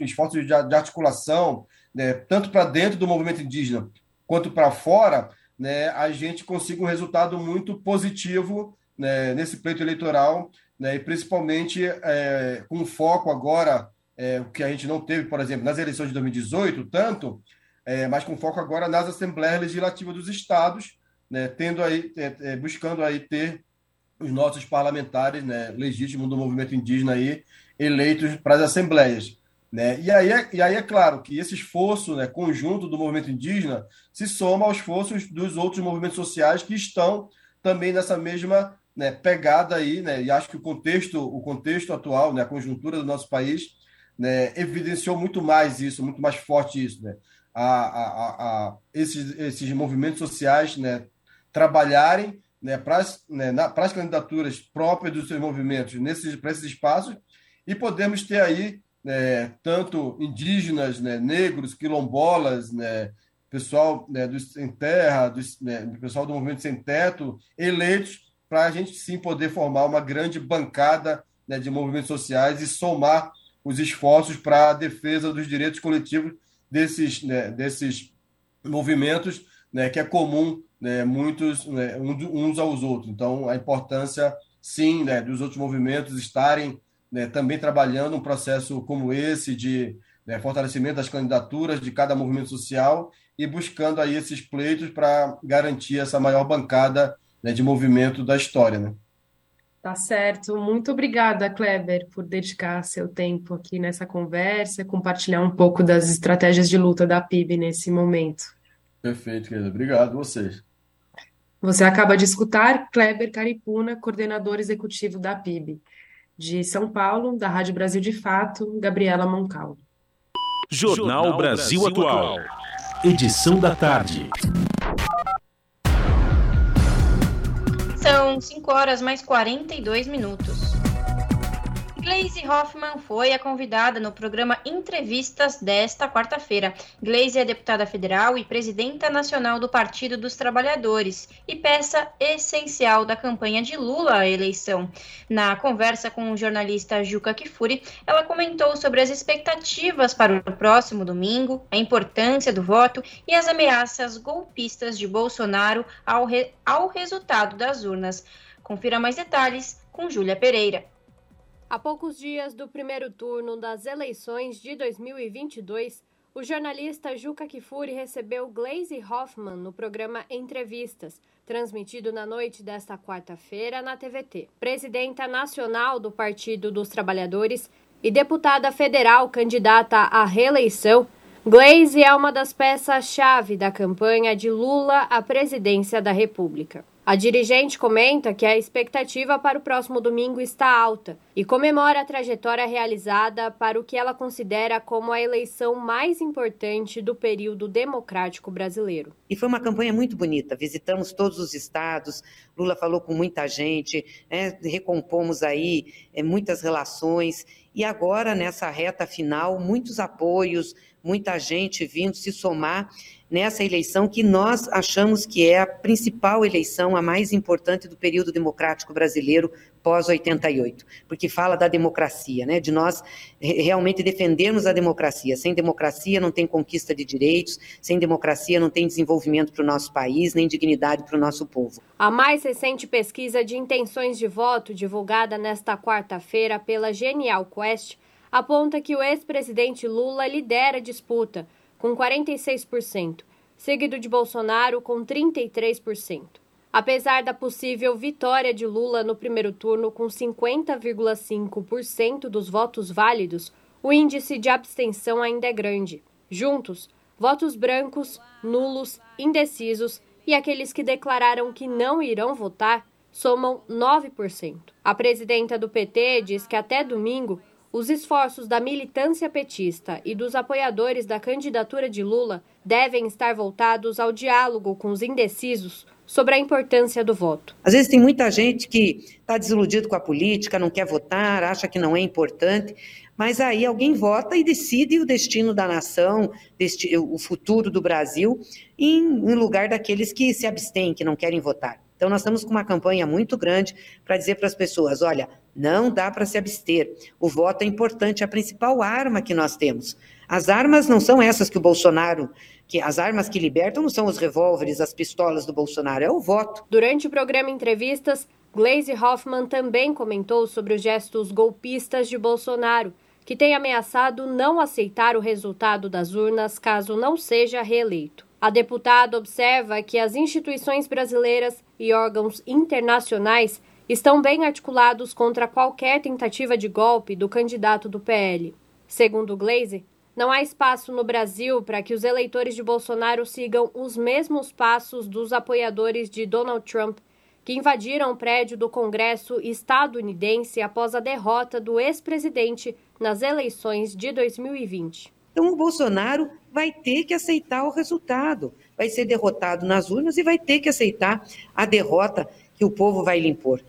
Speaker 17: esforços de articulação, né, tanto para dentro do movimento indígena quanto para fora, né, a gente consiga um resultado muito positivo né, nesse pleito eleitoral, né, e principalmente é, com foco agora, é, que a gente não teve, por exemplo, nas eleições de 2018, tanto, é, mas com foco agora nas assembleias legislativas dos estados, né, tendo aí, é, é, buscando aí ter os nossos parlamentares né, legítimos do movimento indígena aí, eleitos para as assembleias. Né? E, aí é, e aí é claro que esse esforço né, conjunto do movimento indígena se soma aos esforços dos outros movimentos sociais que estão também nessa mesma né, pegada aí, né, e acho que o contexto, o contexto atual, né, a conjuntura do nosso país, né, evidenciou muito mais isso, muito mais forte isso, né, a, a, a, esses, esses movimentos sociais, né, trabalharem né, para as né, candidaturas próprias dos seus movimentos nesses, para esses espaços e podemos ter aí né, tanto indígenas, né, negros, quilombolas, né, pessoal né, do Sem Terra, do, né, pessoal do Movimento Sem Teto, eleitos para a gente sim poder formar uma grande bancada né, de movimentos sociais e somar os esforços para a defesa dos direitos coletivos desses, né, desses movimentos, né, que é comum né, muitos né, uns aos outros. Então, a importância, sim, né, dos outros movimentos estarem né, também trabalhando um processo como esse de né, fortalecimento das candidaturas de cada movimento social e buscando aí esses pleitos para garantir essa maior bancada né, de movimento da história. Né?
Speaker 16: Tá certo. Muito obrigada, Kleber, por dedicar seu tempo aqui nessa conversa, compartilhar um pouco das estratégias de luta da PIB nesse momento.
Speaker 17: Perfeito, querida. Obrigado vocês.
Speaker 16: Você acaba de escutar Kleber Caripuna, coordenador executivo da PIB. De São Paulo, da Rádio Brasil de Fato, Gabriela Moncal.
Speaker 1: Jornal Brasil Atual. Edição da tarde.
Speaker 7: São 5 horas mais 42 minutos. Glaze Hoffman foi a convidada no programa Entrevistas desta quarta-feira. Glaze é deputada federal e presidenta nacional do Partido dos Trabalhadores e peça essencial da campanha de Lula à eleição. Na conversa com o jornalista Juca Kifuri, ela comentou sobre as expectativas para o próximo domingo, a importância do voto e as ameaças golpistas de Bolsonaro ao, re ao resultado das urnas. Confira mais detalhes com Júlia Pereira.
Speaker 11: A poucos dias do primeiro turno das eleições de 2022, o jornalista Juca Kifuri recebeu Glaze Hoffman no programa Entrevistas, transmitido na noite desta quarta-feira na TVT. Presidenta nacional do Partido dos Trabalhadores e deputada federal candidata à reeleição, Glaze é uma das peças-chave da campanha de Lula à presidência da República. A dirigente comenta que a expectativa para o próximo domingo está alta e comemora a trajetória realizada para o que ela considera como a eleição mais importante do período democrático brasileiro.
Speaker 18: E foi uma campanha muito bonita. Visitamos todos os estados, Lula falou com muita gente, né, recompomos aí é, muitas relações e agora nessa reta final muitos apoios, muita gente vindo se somar nessa eleição que nós achamos que é a principal eleição, a mais importante do período democrático brasileiro pós-88, porque fala da democracia, né, de nós realmente defendermos a democracia. Sem democracia não tem conquista de direitos, sem democracia não tem desenvolvimento para o nosso país, nem dignidade para o nosso povo.
Speaker 11: A mais recente pesquisa de intenções de voto, divulgada nesta quarta-feira pela Genial Quest, aponta que o ex-presidente Lula lidera a disputa, com 46%, seguido de Bolsonaro com 33%. Apesar da possível vitória de Lula no primeiro turno com 50,5% dos votos válidos, o índice de abstenção ainda é grande. Juntos, votos brancos, nulos, indecisos e aqueles que declararam que não irão votar somam 9%. A presidenta do PT diz que até domingo os esforços da militância petista e dos apoiadores da candidatura de Lula devem estar voltados ao diálogo com os indecisos sobre a importância do voto.
Speaker 18: Às vezes tem muita gente que está desiludido com a política, não quer votar, acha que não é importante, mas aí alguém vota e decide o destino da nação, o futuro do Brasil, em lugar daqueles que se abstêm, que não querem votar. Então, nós estamos com uma campanha muito grande para dizer para as pessoas: olha, não dá para se abster. O voto é importante, é a principal arma que nós temos. As armas não são essas que o Bolsonaro, que as armas que libertam não são os revólveres, as pistolas do Bolsonaro, é o voto.
Speaker 11: Durante o programa Entrevistas, Glaze Hoffman também comentou sobre os gestos golpistas de Bolsonaro, que tem ameaçado não aceitar o resultado das urnas caso não seja reeleito. A deputada observa que as instituições brasileiras e órgãos internacionais estão bem articulados contra qualquer tentativa de golpe do candidato do PL. Segundo Glaze, não há espaço no Brasil para que os eleitores de Bolsonaro sigam os mesmos passos dos apoiadores de Donald Trump, que invadiram o prédio do Congresso estadunidense após a derrota do ex-presidente nas eleições de 2020.
Speaker 18: Então, o Bolsonaro vai ter que aceitar o resultado, vai ser derrotado nas urnas e vai ter que aceitar a derrota que o povo vai lhe impor.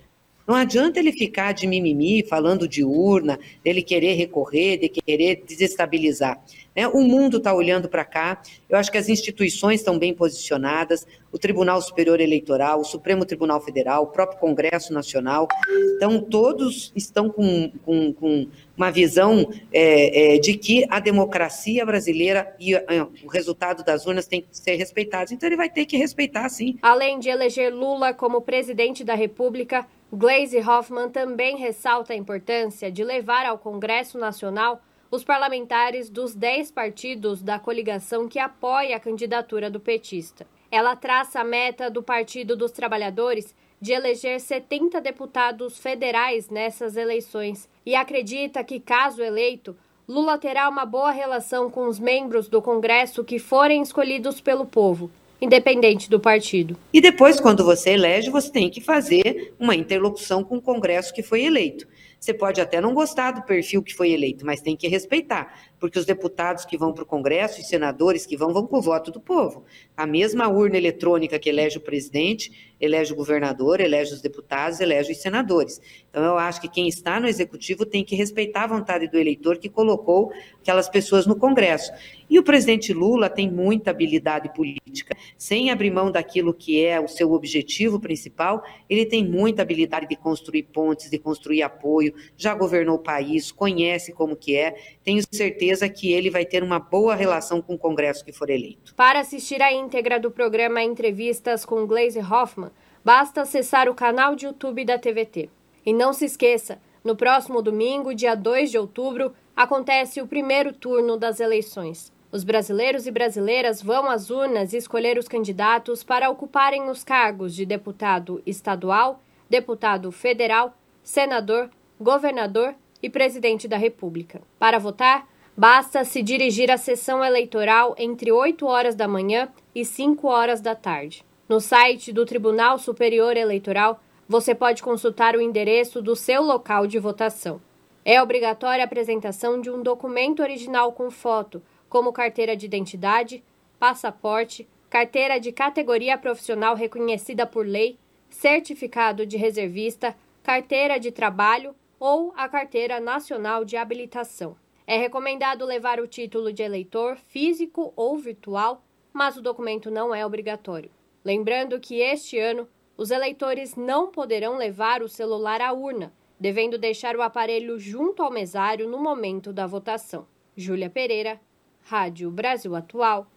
Speaker 18: Não adianta ele ficar de mimimi, falando de urna, dele querer recorrer, de querer desestabilizar. Né? O mundo está olhando para cá, eu acho que as instituições estão bem posicionadas, o Tribunal Superior Eleitoral, o Supremo Tribunal Federal, o próprio Congresso Nacional, então todos estão com, com, com uma visão é, é, de que a democracia brasileira e é, o resultado das urnas tem que ser respeitados. Então ele vai ter que respeitar, sim.
Speaker 11: Além de eleger Lula como presidente da República, Glaze Hoffman também ressalta a importância de levar ao Congresso Nacional os parlamentares dos 10 partidos da coligação que apoia a candidatura do petista. Ela traça a meta do Partido dos Trabalhadores de eleger 70 deputados federais nessas eleições e acredita que, caso eleito, Lula terá uma boa relação com os membros do Congresso que forem escolhidos pelo povo, independente do partido.
Speaker 18: E depois, quando você elege, você tem que fazer uma interlocução com o Congresso que foi eleito. Você pode até não gostar do perfil que foi eleito, mas tem que respeitar, porque os deputados que vão para o Congresso e senadores que vão, vão com o voto do povo. A mesma urna eletrônica que elege o presidente, elege o governador, elege os deputados, elege os senadores. Então, eu acho que quem está no executivo tem que respeitar a vontade do eleitor que colocou aquelas pessoas no Congresso. E o presidente Lula tem muita habilidade política. Sem abrir mão daquilo que é o seu objetivo principal, ele tem muita habilidade de construir pontes, de construir apoio, já governou o país, conhece como que é. Tenho certeza que ele vai ter uma boa relação com o Congresso que for eleito.
Speaker 11: Para assistir a íntegra do programa Entrevistas com Glaze Hoffman, basta acessar o canal de YouTube da TVT. E não se esqueça, no próximo domingo, dia 2 de outubro, acontece o primeiro turno das eleições. Os brasileiros e brasileiras vão às urnas escolher os candidatos para ocuparem os cargos de deputado estadual, deputado federal, senador, governador e presidente da República. Para votar, basta se dirigir à sessão eleitoral entre 8 horas da manhã e 5 horas da tarde. No site do Tribunal Superior Eleitoral, você pode consultar o endereço do seu local de votação. É obrigatória a apresentação de um documento original com foto como carteira de identidade, passaporte, carteira de categoria profissional reconhecida por lei, certificado de reservista, carteira de trabalho ou a carteira nacional de habilitação. É recomendado levar o título de eleitor físico ou virtual, mas o documento não é obrigatório. Lembrando que este ano os eleitores não poderão levar o celular à urna, devendo deixar o aparelho junto ao mesário no momento da votação. Júlia Pereira, Rádio Brasil Atual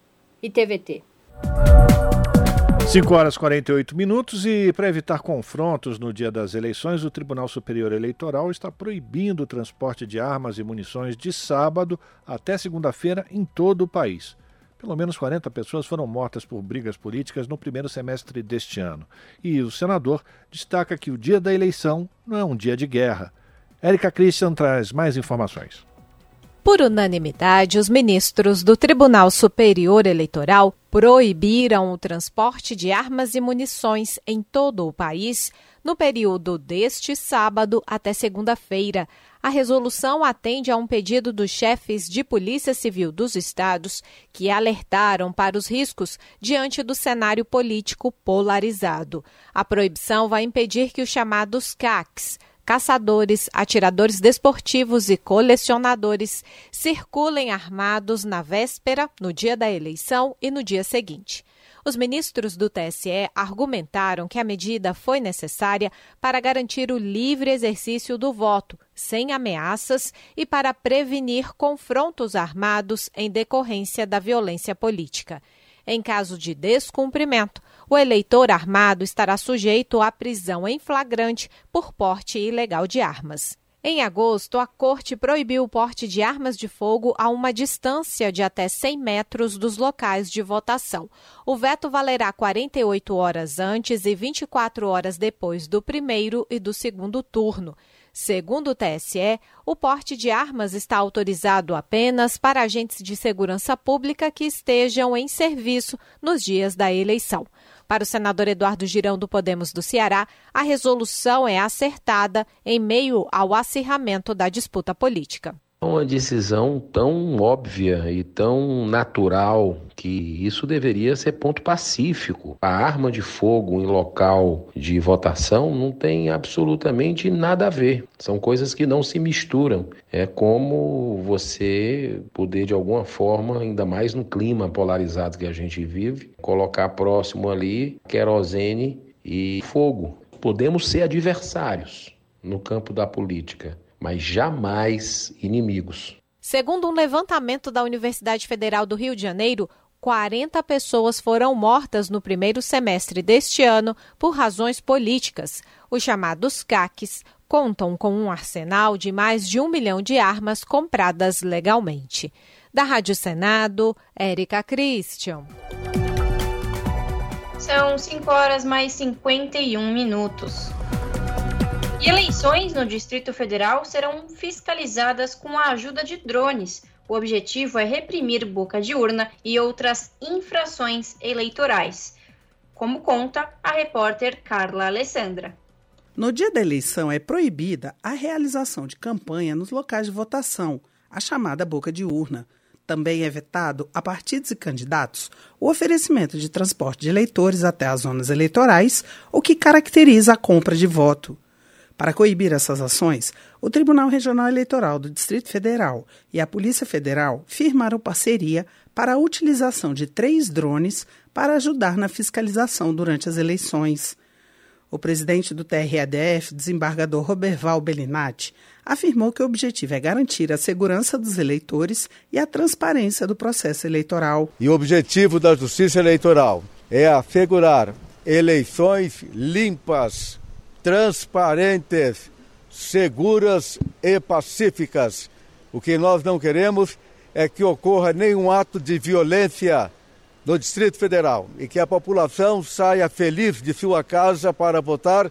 Speaker 11: e TVT.
Speaker 6: 5 horas e 48 minutos e para evitar confrontos no dia das eleições, o Tribunal Superior Eleitoral está proibindo o transporte de armas e munições de sábado até segunda-feira em todo o país. Pelo menos 40 pessoas foram mortas por brigas políticas no primeiro semestre deste ano. E o senador destaca que o dia da eleição não é um dia de guerra. Érica Christian traz mais informações.
Speaker 19: Por unanimidade, os ministros do Tribunal Superior Eleitoral proibiram o transporte de armas e munições em todo o país no período deste sábado até segunda-feira. A resolução atende a um pedido dos chefes de Polícia Civil dos estados que alertaram para os riscos diante do cenário político polarizado. A proibição vai impedir que os chamados CACs caçadores, atiradores desportivos e colecionadores circulem armados na véspera, no dia da eleição e no dia seguinte. Os ministros do TSE argumentaram que a medida foi necessária para garantir o livre exercício do voto, sem ameaças e para prevenir confrontos armados em decorrência da violência política. Em caso de descumprimento, o eleitor armado estará sujeito à prisão em flagrante por porte ilegal de armas. Em agosto, a Corte proibiu o porte de armas de fogo a uma distância de até 100 metros dos locais de votação. O veto valerá 48 horas antes e 24 horas depois do primeiro e do segundo turno. Segundo o TSE, o porte de armas está autorizado apenas para agentes de segurança pública que estejam em serviço nos dias da eleição. Para o senador Eduardo Girão do Podemos do Ceará, a resolução é acertada em meio ao acirramento da disputa política.
Speaker 20: Uma decisão tão óbvia e tão natural que isso deveria ser ponto pacífico. A arma de fogo em local de votação não tem absolutamente nada a ver. São coisas que não se misturam. É como você poder, de alguma forma, ainda mais no clima polarizado que a gente vive, colocar próximo ali querosene e fogo. Podemos ser adversários no campo da política mas jamais inimigos.
Speaker 19: Segundo um levantamento da Universidade Federal do Rio de Janeiro, 40 pessoas foram mortas no primeiro semestre deste ano por razões políticas. Os chamados CACs contam com um arsenal de mais de um milhão de armas compradas legalmente. Da Rádio Senado, Érica Christian.
Speaker 21: São 5 horas mais 51 minutos. E eleições no Distrito Federal serão fiscalizadas com a ajuda de drones. O objetivo é reprimir boca de urna e outras infrações eleitorais, como conta a repórter Carla Alessandra.
Speaker 22: No dia da eleição é proibida a realização de campanha nos locais de votação, a chamada boca de urna. Também é vetado a partidos e candidatos o oferecimento de transporte de eleitores até as zonas eleitorais, o que caracteriza a compra de voto. Para coibir essas ações, o Tribunal Regional Eleitoral do Distrito Federal e a Polícia Federal firmaram parceria para a utilização de três drones para ajudar na fiscalização durante as eleições. O presidente do TRADF, desembargador Roberval Bellinati, afirmou que o objetivo é garantir a segurança dos eleitores e a transparência do processo eleitoral.
Speaker 23: E o objetivo da Justiça Eleitoral é assegurar eleições limpas, transparentes, seguras e pacíficas. O que nós não queremos é que ocorra nenhum ato de violência no Distrito Federal e que a população saia feliz de sua casa para votar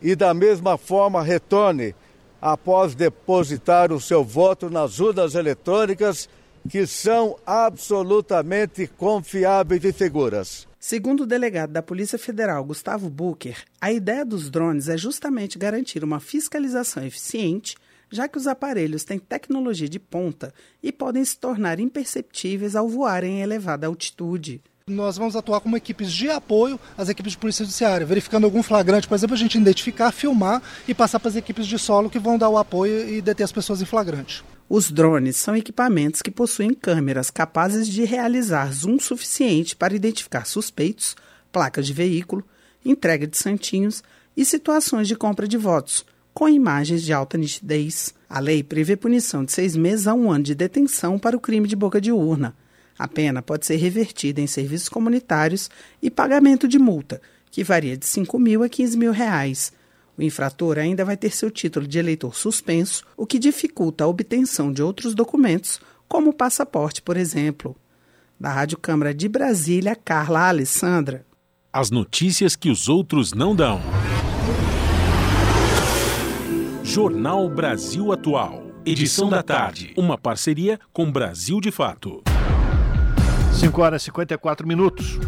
Speaker 23: e, da mesma forma, retorne após depositar o seu voto nas urnas eletrônicas, que são absolutamente confiáveis e seguras.
Speaker 22: Segundo o delegado da Polícia Federal, Gustavo Bucher, a ideia dos drones é justamente garantir uma fiscalização eficiente, já que os aparelhos têm tecnologia de ponta e podem se tornar imperceptíveis ao voarem em elevada altitude.
Speaker 24: Nós vamos atuar como equipes de apoio às equipes de polícia judiciária, verificando algum flagrante, por exemplo, a gente identificar, filmar e passar para as equipes de solo que vão dar o apoio e deter as pessoas em flagrante.
Speaker 22: Os drones são equipamentos que possuem câmeras capazes de realizar zoom suficiente para identificar suspeitos, placas de veículo, entrega de santinhos e situações de compra de votos, com imagens de alta nitidez. A lei prevê punição de seis meses a um ano de detenção para o crime de boca de urna. A pena pode ser revertida em serviços comunitários e pagamento de multa, que varia de 5 mil a 15 mil reais, o infrator ainda vai ter seu título de eleitor suspenso, o que dificulta a obtenção de outros documentos, como o passaporte, por exemplo. Da Rádio Câmara de Brasília, Carla Alessandra.
Speaker 1: As notícias que os outros não dão. Jornal Brasil Atual. Edição da tarde. Uma parceria com Brasil de Fato.
Speaker 6: 5 horas e 54 minutos.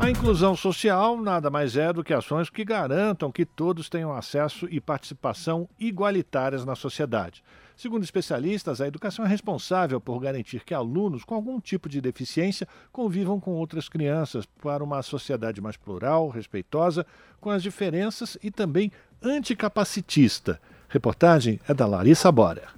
Speaker 6: A inclusão social nada mais é do que ações que garantam que todos tenham acesso e participação igualitárias na sociedade. Segundo especialistas, a educação é responsável por garantir que alunos com algum tipo de deficiência convivam com outras crianças para uma sociedade mais plural, respeitosa, com as diferenças e também anticapacitista. Reportagem é da Larissa Bora.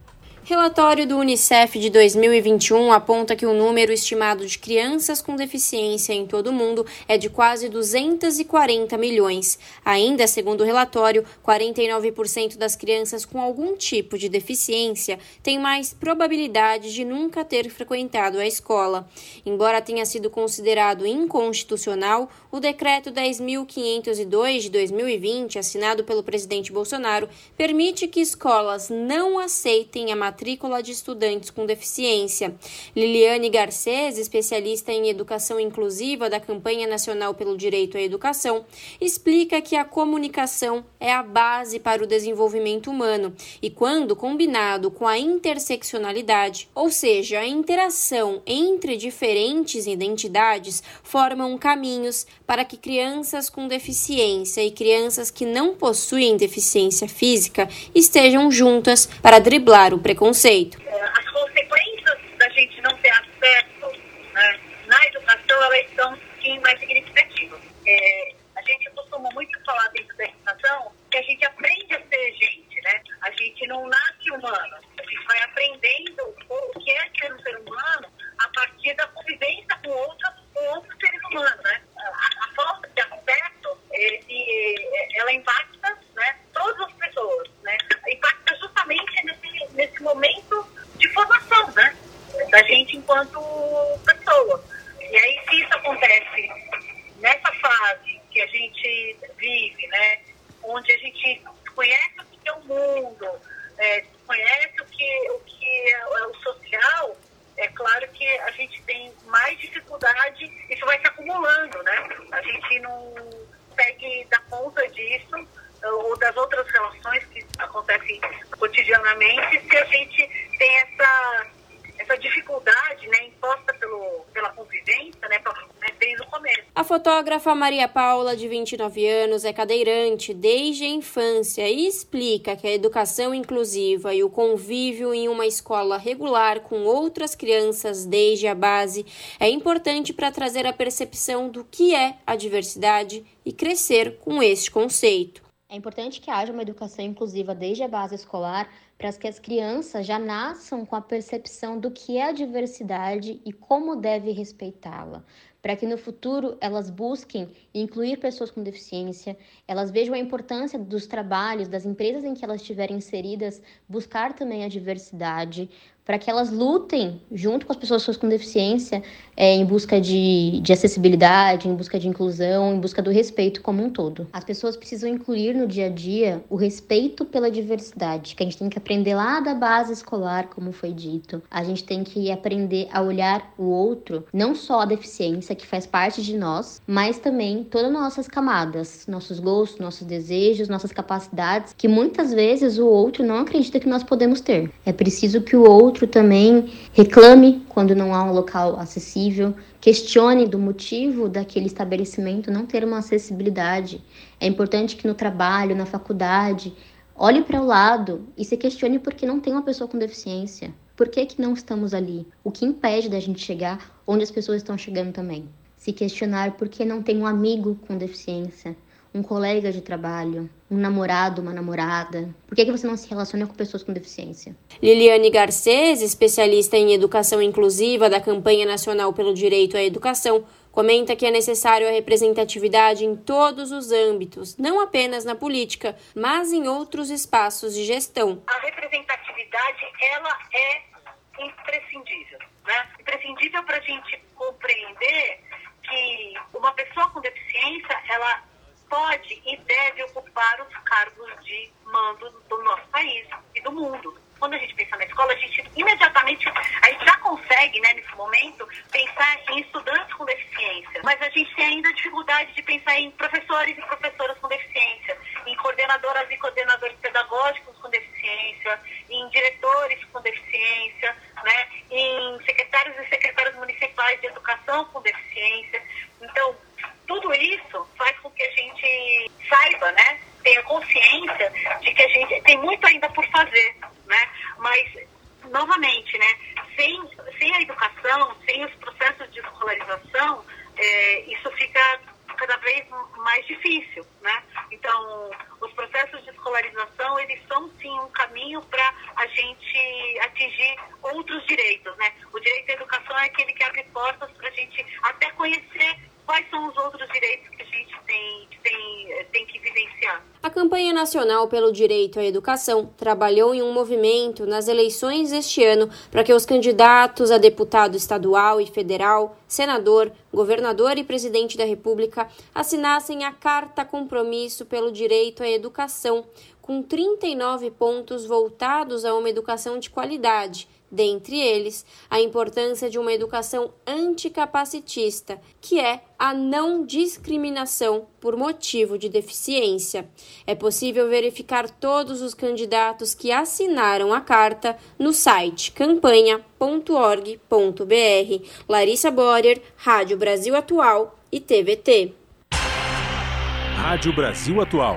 Speaker 7: Relatório do Unicef de 2021 aponta que o número estimado de crianças com deficiência em todo o mundo é de quase 240 milhões. Ainda segundo o relatório, 49% das crianças com algum tipo de deficiência têm mais probabilidade de nunca ter frequentado a escola. Embora tenha sido considerado inconstitucional, o decreto 10.502 de 2020, assinado pelo presidente Bolsonaro, permite que escolas não aceitem a matrícula de estudantes com deficiência. Liliane Garcês, especialista em educação inclusiva da Campanha Nacional pelo Direito à Educação, explica que a comunicação é a base para o desenvolvimento humano e, quando combinado com a interseccionalidade, ou seja, a interação entre diferentes identidades, formam caminhos para que crianças com deficiência e crianças que não possuem deficiência física estejam juntas para driblar o preconceito preconceito.
Speaker 25: É, as consequências da gente não ter acesso né, na educação, elas são sim mais significativas. É, a gente costuma muito falar dentro da educação que a gente aprende a ser gente, né? A gente não nasce
Speaker 7: humano. Fotógrafa Maria Paula, de 29 anos, é cadeirante desde a infância e explica que a educação inclusiva e o convívio em uma escola regular com outras crianças desde a base é importante para trazer a percepção do que é a diversidade e crescer com este conceito.
Speaker 26: É importante que haja uma educação inclusiva desde a base escolar para que as crianças já nasçam com a percepção do que é a diversidade e como deve respeitá-la, para que no futuro elas busquem incluir pessoas com deficiência, elas vejam a importância dos trabalhos, das empresas em que elas estiverem inseridas, buscar também a diversidade, para que elas lutem junto com as pessoas com deficiência é, em busca de, de acessibilidade, em busca de inclusão, em busca do respeito como um todo. As pessoas precisam incluir no dia a dia o respeito pela diversidade, que a gente tem que aprender lá da base escolar, como foi dito. A gente tem que aprender a olhar o outro, não só a deficiência que faz parte de nós, mas também todas as nossas camadas, nossos gostos, nossos desejos, nossas capacidades, que muitas vezes o outro não acredita que nós podemos ter. É preciso que o outro também reclame quando não há um local acessível, questione do motivo daquele estabelecimento não ter uma acessibilidade. É importante que no trabalho, na faculdade, olhe para o lado e se questione por que não tem uma pessoa com deficiência. Por que, que não estamos ali? O que impede da gente chegar onde as pessoas estão chegando também? Se questionar por que não tem um amigo com deficiência um colega de trabalho, um namorado, uma namorada? Por que, que você não se relaciona com pessoas com deficiência?
Speaker 7: Liliane Garcês, especialista em educação inclusiva da Campanha Nacional pelo Direito à Educação, comenta que é necessário a representatividade em todos os âmbitos, não apenas na política, mas em outros espaços de gestão.
Speaker 25: A representatividade, ela é imprescindível, né? Imprescindível para a gente compreender que uma pessoa com deficiência, ela pode e deve ocupar os cargos de mando do nosso país e do mundo. Quando a gente pensa na escola, a gente imediatamente, a gente já consegue, né, nesse momento, pensar em estudantes com deficiência. Mas a gente tem ainda dificuldade de pensar em professores e professoras com deficiência, em coordenadoras e coordenadores pedagógicos com deficiência, em diretores com deficiência, né, em secretários e secretárias municipais de educação com deficiência. Então, tudo isso faz com que a gente saiba, né, tenha consciência de que a gente tem muito ainda por fazer, novamente, né, sem, sem a educação, sem os processos de escolarização, é, isso fica cada vez mais difícil, né? Então, os processos de escolarização, eles são sim um caminho para a gente atingir outros direitos, né? O direito à educação é aquele que abre portas para a gente até conhecer quais são os outros direitos que a gente tem, tem, tem que vivenciar.
Speaker 7: A campanha nacional pelo direito à educação trabalhou em um movimento nas eleições deste ano para que os candidatos a deputado estadual e federal, senador, governador e presidente da República assinassem a Carta Compromisso pelo Direito à Educação, com 39 pontos voltados a uma educação de qualidade dentre eles a importância de uma educação anticapacitista, que é a não discriminação por motivo de deficiência. É possível verificar todos os candidatos que assinaram a carta no site campanha.org.br. Larissa Borer, Rádio Brasil Atual e TVT.
Speaker 1: Rádio Brasil Atual.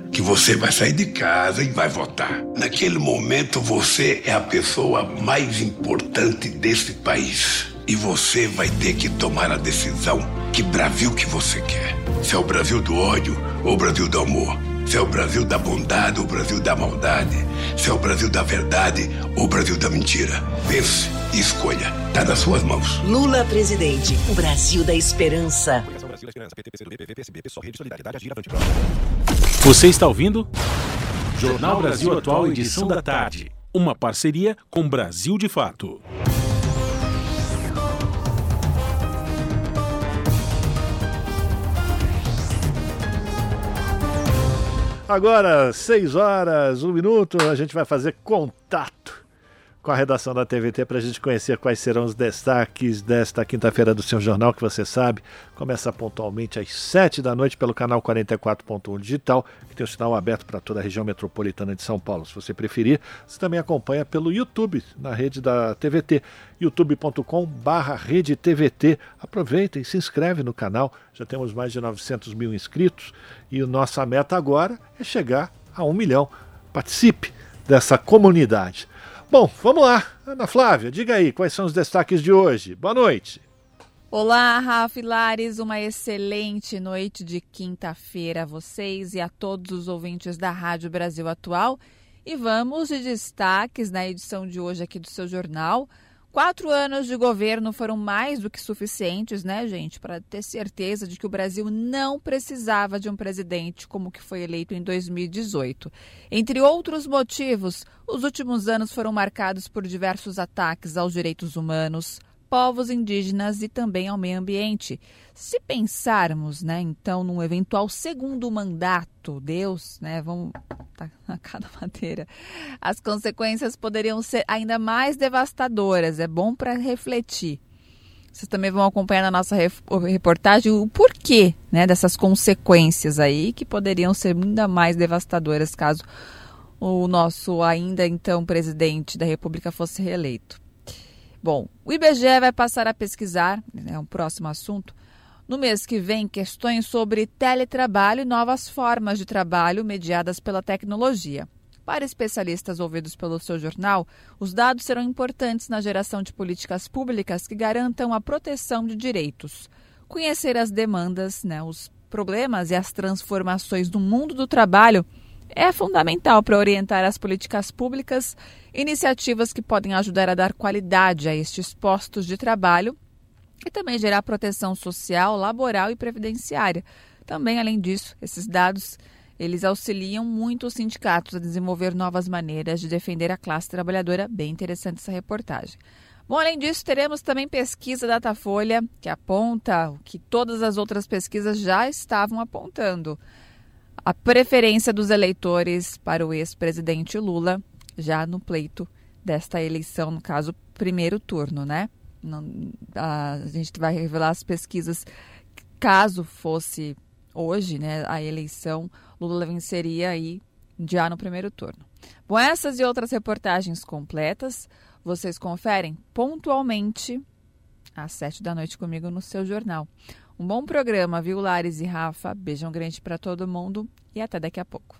Speaker 27: que você vai sair de casa e vai votar. Naquele momento você é a pessoa mais importante desse país. E você vai ter que tomar a decisão que Brasil que você quer. Se é o Brasil do ódio ou o Brasil do amor. Se é o Brasil da bondade ou o Brasil da maldade. Se é o Brasil da verdade ou o Brasil da mentira. Pense e escolha. Está nas suas mãos.
Speaker 28: Lula presidente. O Brasil da esperança.
Speaker 1: Você está ouvindo? Jornal Brasil Atual, edição da tarde. Uma parceria com Brasil de Fato.
Speaker 6: Agora, 6 horas, 1 minuto, a gente vai fazer contato com a redação da TVT para a gente conhecer quais serão os destaques desta quinta-feira do seu jornal, que você sabe, começa pontualmente às 7 da noite pelo canal 44.1 Digital, que tem o sinal aberto para toda a região metropolitana de São Paulo. Se você preferir, você também acompanha pelo YouTube, na rede da TVT, youtube.com/barra rede TVT. Aproveita e se inscreve no canal, já temos mais de 900 mil inscritos e nossa meta agora é chegar a um milhão. Participe dessa comunidade. Bom, vamos lá. Ana Flávia, diga aí quais são os destaques de hoje. Boa noite.
Speaker 29: Olá, Rafa Lares, uma excelente noite de quinta-feira a vocês e a todos os ouvintes da Rádio Brasil Atual. E vamos de destaques na edição de hoje aqui do seu jornal. Quatro anos de governo foram mais do que suficientes, né, gente, para ter certeza de que o Brasil não precisava de um presidente como que foi eleito em 2018. Entre outros motivos, os últimos anos foram marcados por diversos ataques aos direitos humanos, povos indígenas e também ao meio ambiente. Se pensarmos, né, então, num eventual segundo mandato, Deus, né, vamos tá na cada madeira, as consequências poderiam ser ainda mais devastadoras. É bom para refletir. Vocês também vão acompanhar na nossa reportagem o porquê né, dessas consequências aí que poderiam ser ainda mais devastadoras caso o nosso ainda então presidente da República fosse reeleito. Bom, o IBGE vai passar a pesquisar, é um próximo assunto, no mês que vem, questões sobre teletrabalho e novas formas de trabalho mediadas pela tecnologia. Para especialistas ouvidos pelo seu jornal, os dados serão importantes na geração de políticas públicas que garantam a proteção de direitos. Conhecer as demandas, né, os problemas e as transformações do mundo do trabalho é fundamental para orientar as políticas públicas, iniciativas que podem ajudar a dar qualidade a estes postos de trabalho e também gerar proteção social, laboral e previdenciária. Também, além disso, esses dados eles auxiliam muito os sindicatos a desenvolver novas maneiras de defender a classe trabalhadora. Bem interessante essa reportagem. Bom, além disso, teremos também pesquisa Datafolha, que aponta o que todas as outras pesquisas já estavam apontando a preferência dos eleitores para o ex-presidente Lula já no pleito desta eleição, no caso, primeiro turno, né? Não, a, a gente vai revelar as pesquisas. Caso fosse hoje, né, a eleição, Lula venceria aí já no primeiro turno. Bom, essas e outras reportagens completas vocês conferem pontualmente às sete da noite comigo no seu jornal. Um bom programa, viu, Lares e Rafa? Beijão grande para todo mundo e até daqui a pouco.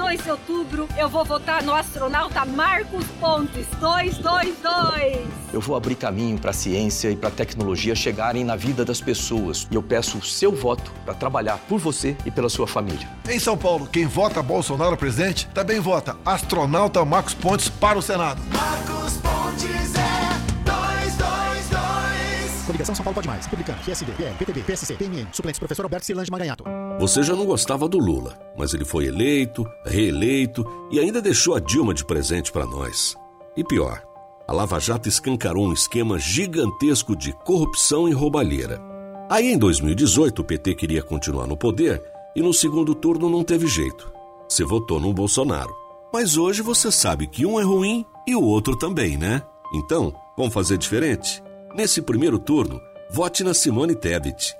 Speaker 30: 2 de outubro, eu vou votar no astronauta Marcos Pontes 222.
Speaker 31: Eu vou abrir caminho para a ciência e para a tecnologia chegarem na vida das pessoas. E eu peço o seu voto para trabalhar por você e pela sua família.
Speaker 32: Em São Paulo, quem vota Bolsonaro presidente também vota astronauta Marcos Pontes para o Senado.
Speaker 33: Marcos Pontes é 222.
Speaker 34: Coligação São Paulo Pode Mais. Republicano, PSD, PL, PTB, PSC, PMN. Suplentes, professor Alberto Silange Maganhato.
Speaker 35: Você já não gostava do Lula, mas ele foi eleito, reeleito e ainda deixou a Dilma de presente para nós. E pior, a Lava Jato escancarou um esquema gigantesco de corrupção e roubalheira. Aí em 2018 o PT queria continuar no poder e no segundo turno não teve jeito. Você votou no Bolsonaro. Mas hoje você sabe que um é ruim E o outro também, né? Então, vamos fazer diferente? Nesse primeiro turno, vote na Simone Tebet.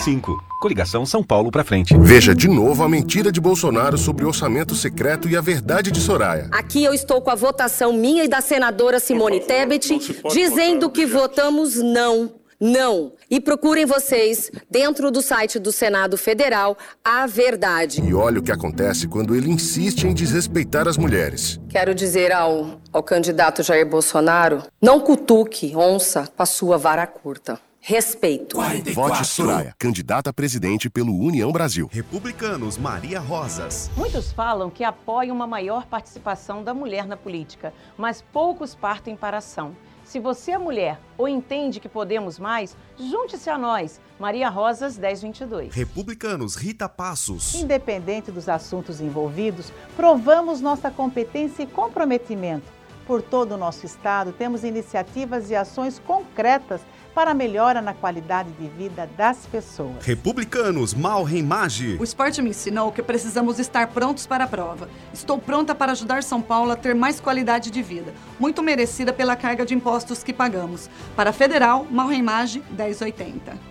Speaker 36: Coligação São Paulo para frente.
Speaker 37: Veja de novo a mentira de Bolsonaro sobre o orçamento secreto e a verdade de Soraya.
Speaker 38: Aqui eu estou com a votação minha e da senadora Simone Tebet dizendo que votamos não. Não. E procurem vocês, dentro do site do Senado Federal, a verdade.
Speaker 37: E olha o que acontece quando ele insiste em desrespeitar as mulheres.
Speaker 38: Quero dizer ao, ao candidato Jair Bolsonaro: não cutuque onça com a sua vara curta. Respeito.
Speaker 37: Vote Soraya, candidata a presidente pelo União Brasil.
Speaker 39: Republicanos Maria Rosas.
Speaker 40: Muitos falam que apoiam uma maior participação da mulher na política, mas poucos partem para a ação. Se você é mulher ou entende que podemos mais, junte-se a nós. Maria Rosas 1022.
Speaker 39: Republicanos Rita Passos.
Speaker 41: Independente dos assuntos envolvidos, provamos nossa competência e comprometimento. Por todo o nosso estado, temos iniciativas e ações concretas para a melhora na qualidade de vida das pessoas.
Speaker 39: Republicanos Malrem Mage.
Speaker 42: O esporte me ensinou que precisamos estar prontos para a prova. Estou pronta para ajudar São Paulo a ter mais qualidade de vida, muito merecida pela carga de impostos que pagamos. Para a Federal, Malrem Mage 1080.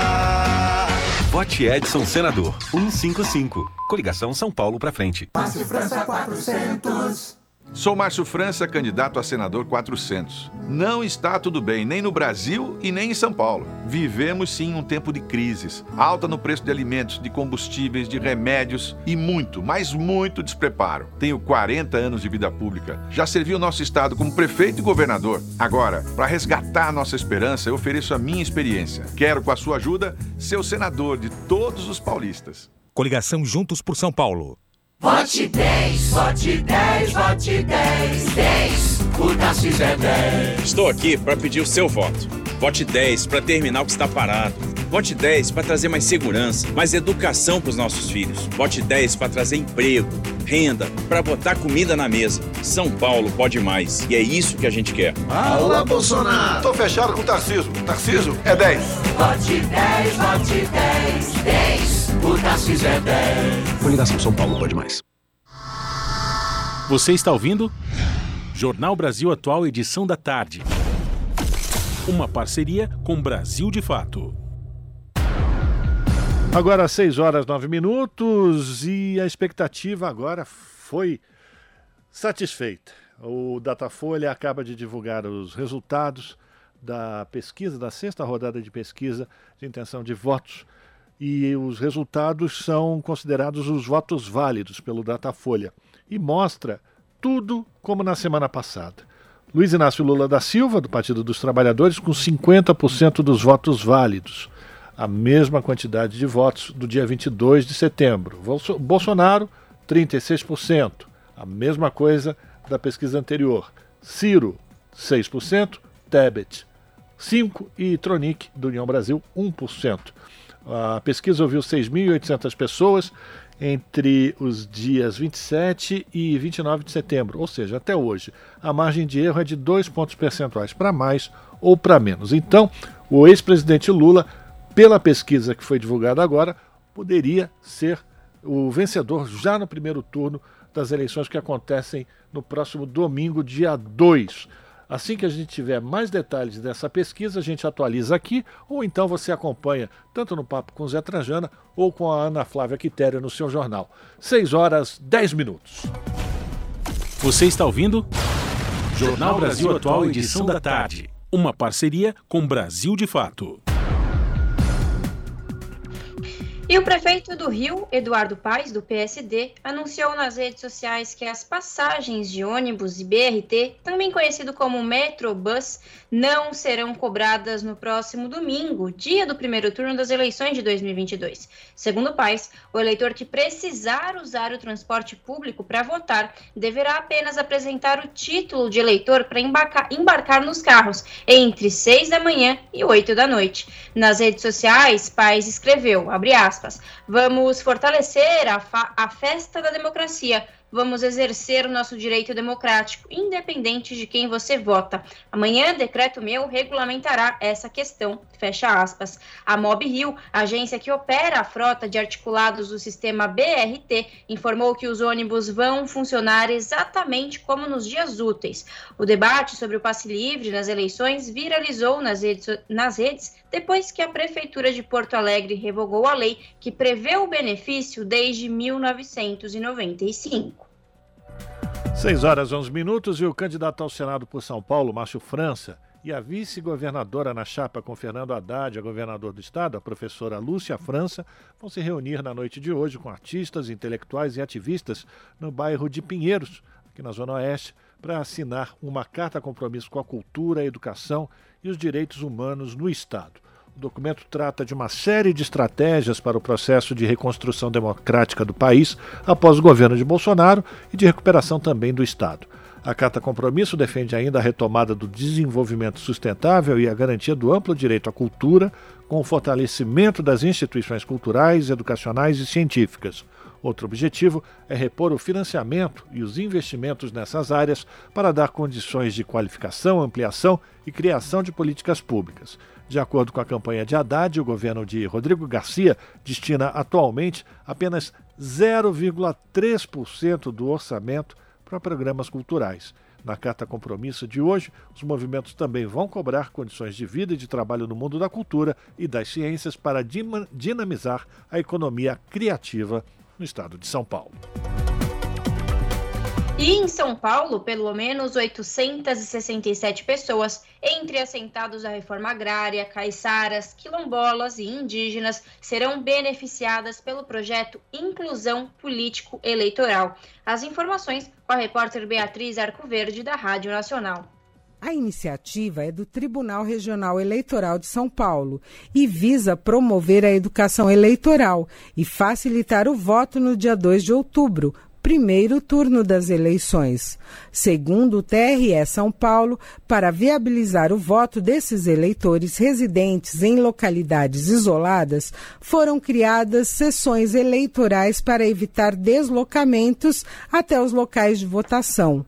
Speaker 36: Vote Edson Senador 155. Coligação São Paulo para frente.
Speaker 33: Márcio França 400.
Speaker 43: Sou Márcio França, candidato a senador 400. Não está tudo bem, nem no Brasil e nem em São Paulo. Vivemos sim um tempo de crises. Alta no preço de alimentos, de combustíveis, de remédios e muito, mas muito despreparo. Tenho 40 anos de vida pública. Já servi o nosso estado como prefeito e governador. Agora, para resgatar nossa esperança, eu ofereço a minha experiência. Quero, com a sua ajuda, ser o senador de todos os paulistas.
Speaker 39: Coligação Juntos por São Paulo.
Speaker 33: Vote 10, vote 10, vote 10, 10. O Tarcísio é 10.
Speaker 44: Estou aqui para pedir o seu voto. Vote 10 para terminar o que está parado. Vote 10 para trazer mais segurança, mais educação para os nossos filhos. Vote 10 para trazer emprego, renda, para botar comida na mesa. São Paulo pode mais. E é isso que a gente quer.
Speaker 32: Fala, Bolsonaro! Tô fechado com o Tarciso. Tarciso é 10.
Speaker 33: Vote 10, vote 10, 10. O Tarcísio é 10.
Speaker 36: Coligação São Paulo pode mais.
Speaker 1: Você está ouvindo? Jornal Brasil Atual, edição da tarde. Uma parceria com Brasil de Fato.
Speaker 6: Agora, 6 horas 9 minutos e a expectativa agora foi satisfeita. O Datafolha acaba de divulgar os resultados da pesquisa, da sexta rodada de pesquisa de intenção de votos. E os resultados são considerados os votos válidos pelo Datafolha. E mostra tudo como na semana passada. Luiz Inácio Lula da Silva, do Partido dos Trabalhadores, com 50% dos votos válidos a mesma quantidade de votos do dia 22 de setembro. Bolsonaro, 36%, a mesma coisa da pesquisa anterior. Ciro, 6%, Tebet, 5% e Tronic, do União Brasil, 1%. A pesquisa ouviu 6.800 pessoas entre os dias 27 e 29 de setembro, ou seja, até hoje. A margem de erro é de 2 pontos percentuais para mais ou para menos. Então, o ex-presidente Lula pela pesquisa que foi divulgada agora, poderia ser o vencedor já no primeiro turno das eleições que acontecem no próximo domingo, dia 2. Assim que a gente tiver mais detalhes dessa pesquisa, a gente atualiza aqui, ou então você acompanha tanto no Papo com Zé Trajana ou com a Ana Flávia Quitéria no seu jornal. 6 horas 10 minutos.
Speaker 1: Você está ouvindo? Jornal Brasil Atual, edição da tarde. Uma parceria com Brasil de Fato.
Speaker 7: E o prefeito do Rio, Eduardo Paes, do PSD, anunciou nas redes sociais que as passagens de ônibus e BRT, também conhecido como Metrobus, não serão cobradas no próximo domingo, dia do primeiro turno das eleições de 2022. Segundo Paes, o eleitor que precisar usar o transporte público para votar deverá apenas apresentar o título de eleitor para embarcar, embarcar nos carros entre 6 da manhã e 8 da noite. Nas redes sociais, Paes escreveu, abre aspas, aspas. Vamos fortalecer a, a festa da democracia. Vamos exercer o nosso direito democrático, independente de quem você vota. Amanhã, decreto meu regulamentará essa questão. Fecha aspas. A Mob Rio, agência que opera a frota de articulados do sistema BRT, informou que os ônibus vão funcionar exatamente como nos dias úteis. O debate sobre o passe livre nas eleições viralizou nas redes, nas redes depois que a Prefeitura de Porto Alegre revogou a lei que prevê o benefício desde 1995.
Speaker 6: 6 horas 11 minutos e o candidato ao Senado por São Paulo, Márcio França, e a vice-governadora na chapa com Fernando Haddad, a governador do estado, a professora Lúcia França, vão se reunir na noite de hoje com artistas, intelectuais e ativistas no bairro de Pinheiros, aqui na Zona Oeste, para assinar uma carta compromisso com a cultura, a educação e os direitos humanos no estado. O documento trata de uma série de estratégias para o processo de reconstrução democrática do país após o governo de Bolsonaro e de recuperação também do Estado. A Carta Compromisso defende ainda a retomada do desenvolvimento sustentável e a garantia do amplo direito à cultura, com o fortalecimento das instituições culturais, educacionais e científicas. Outro objetivo é repor o financiamento e os investimentos nessas áreas para dar condições de qualificação, ampliação e criação de políticas públicas. De acordo com a campanha de Haddad, o governo de Rodrigo Garcia destina atualmente apenas 0,3% do orçamento para programas culturais. Na Carta Compromisso de hoje, os movimentos também vão cobrar condições de vida e de trabalho no mundo da cultura e das ciências para dinamizar a economia criativa no estado de São Paulo.
Speaker 7: E em São Paulo, pelo menos 867 pessoas, entre assentados da reforma agrária, caiçaras, quilombolas e indígenas, serão beneficiadas pelo projeto Inclusão Político Eleitoral. As informações com a repórter Beatriz Arcoverde, da Rádio Nacional.
Speaker 45: A iniciativa é do Tribunal Regional Eleitoral de São Paulo e visa promover a educação eleitoral e facilitar o voto no dia 2 de outubro, primeiro turno das eleições. Segundo o TRE São Paulo, para viabilizar o voto desses eleitores residentes em localidades isoladas, foram criadas sessões eleitorais para evitar deslocamentos até os locais de votação.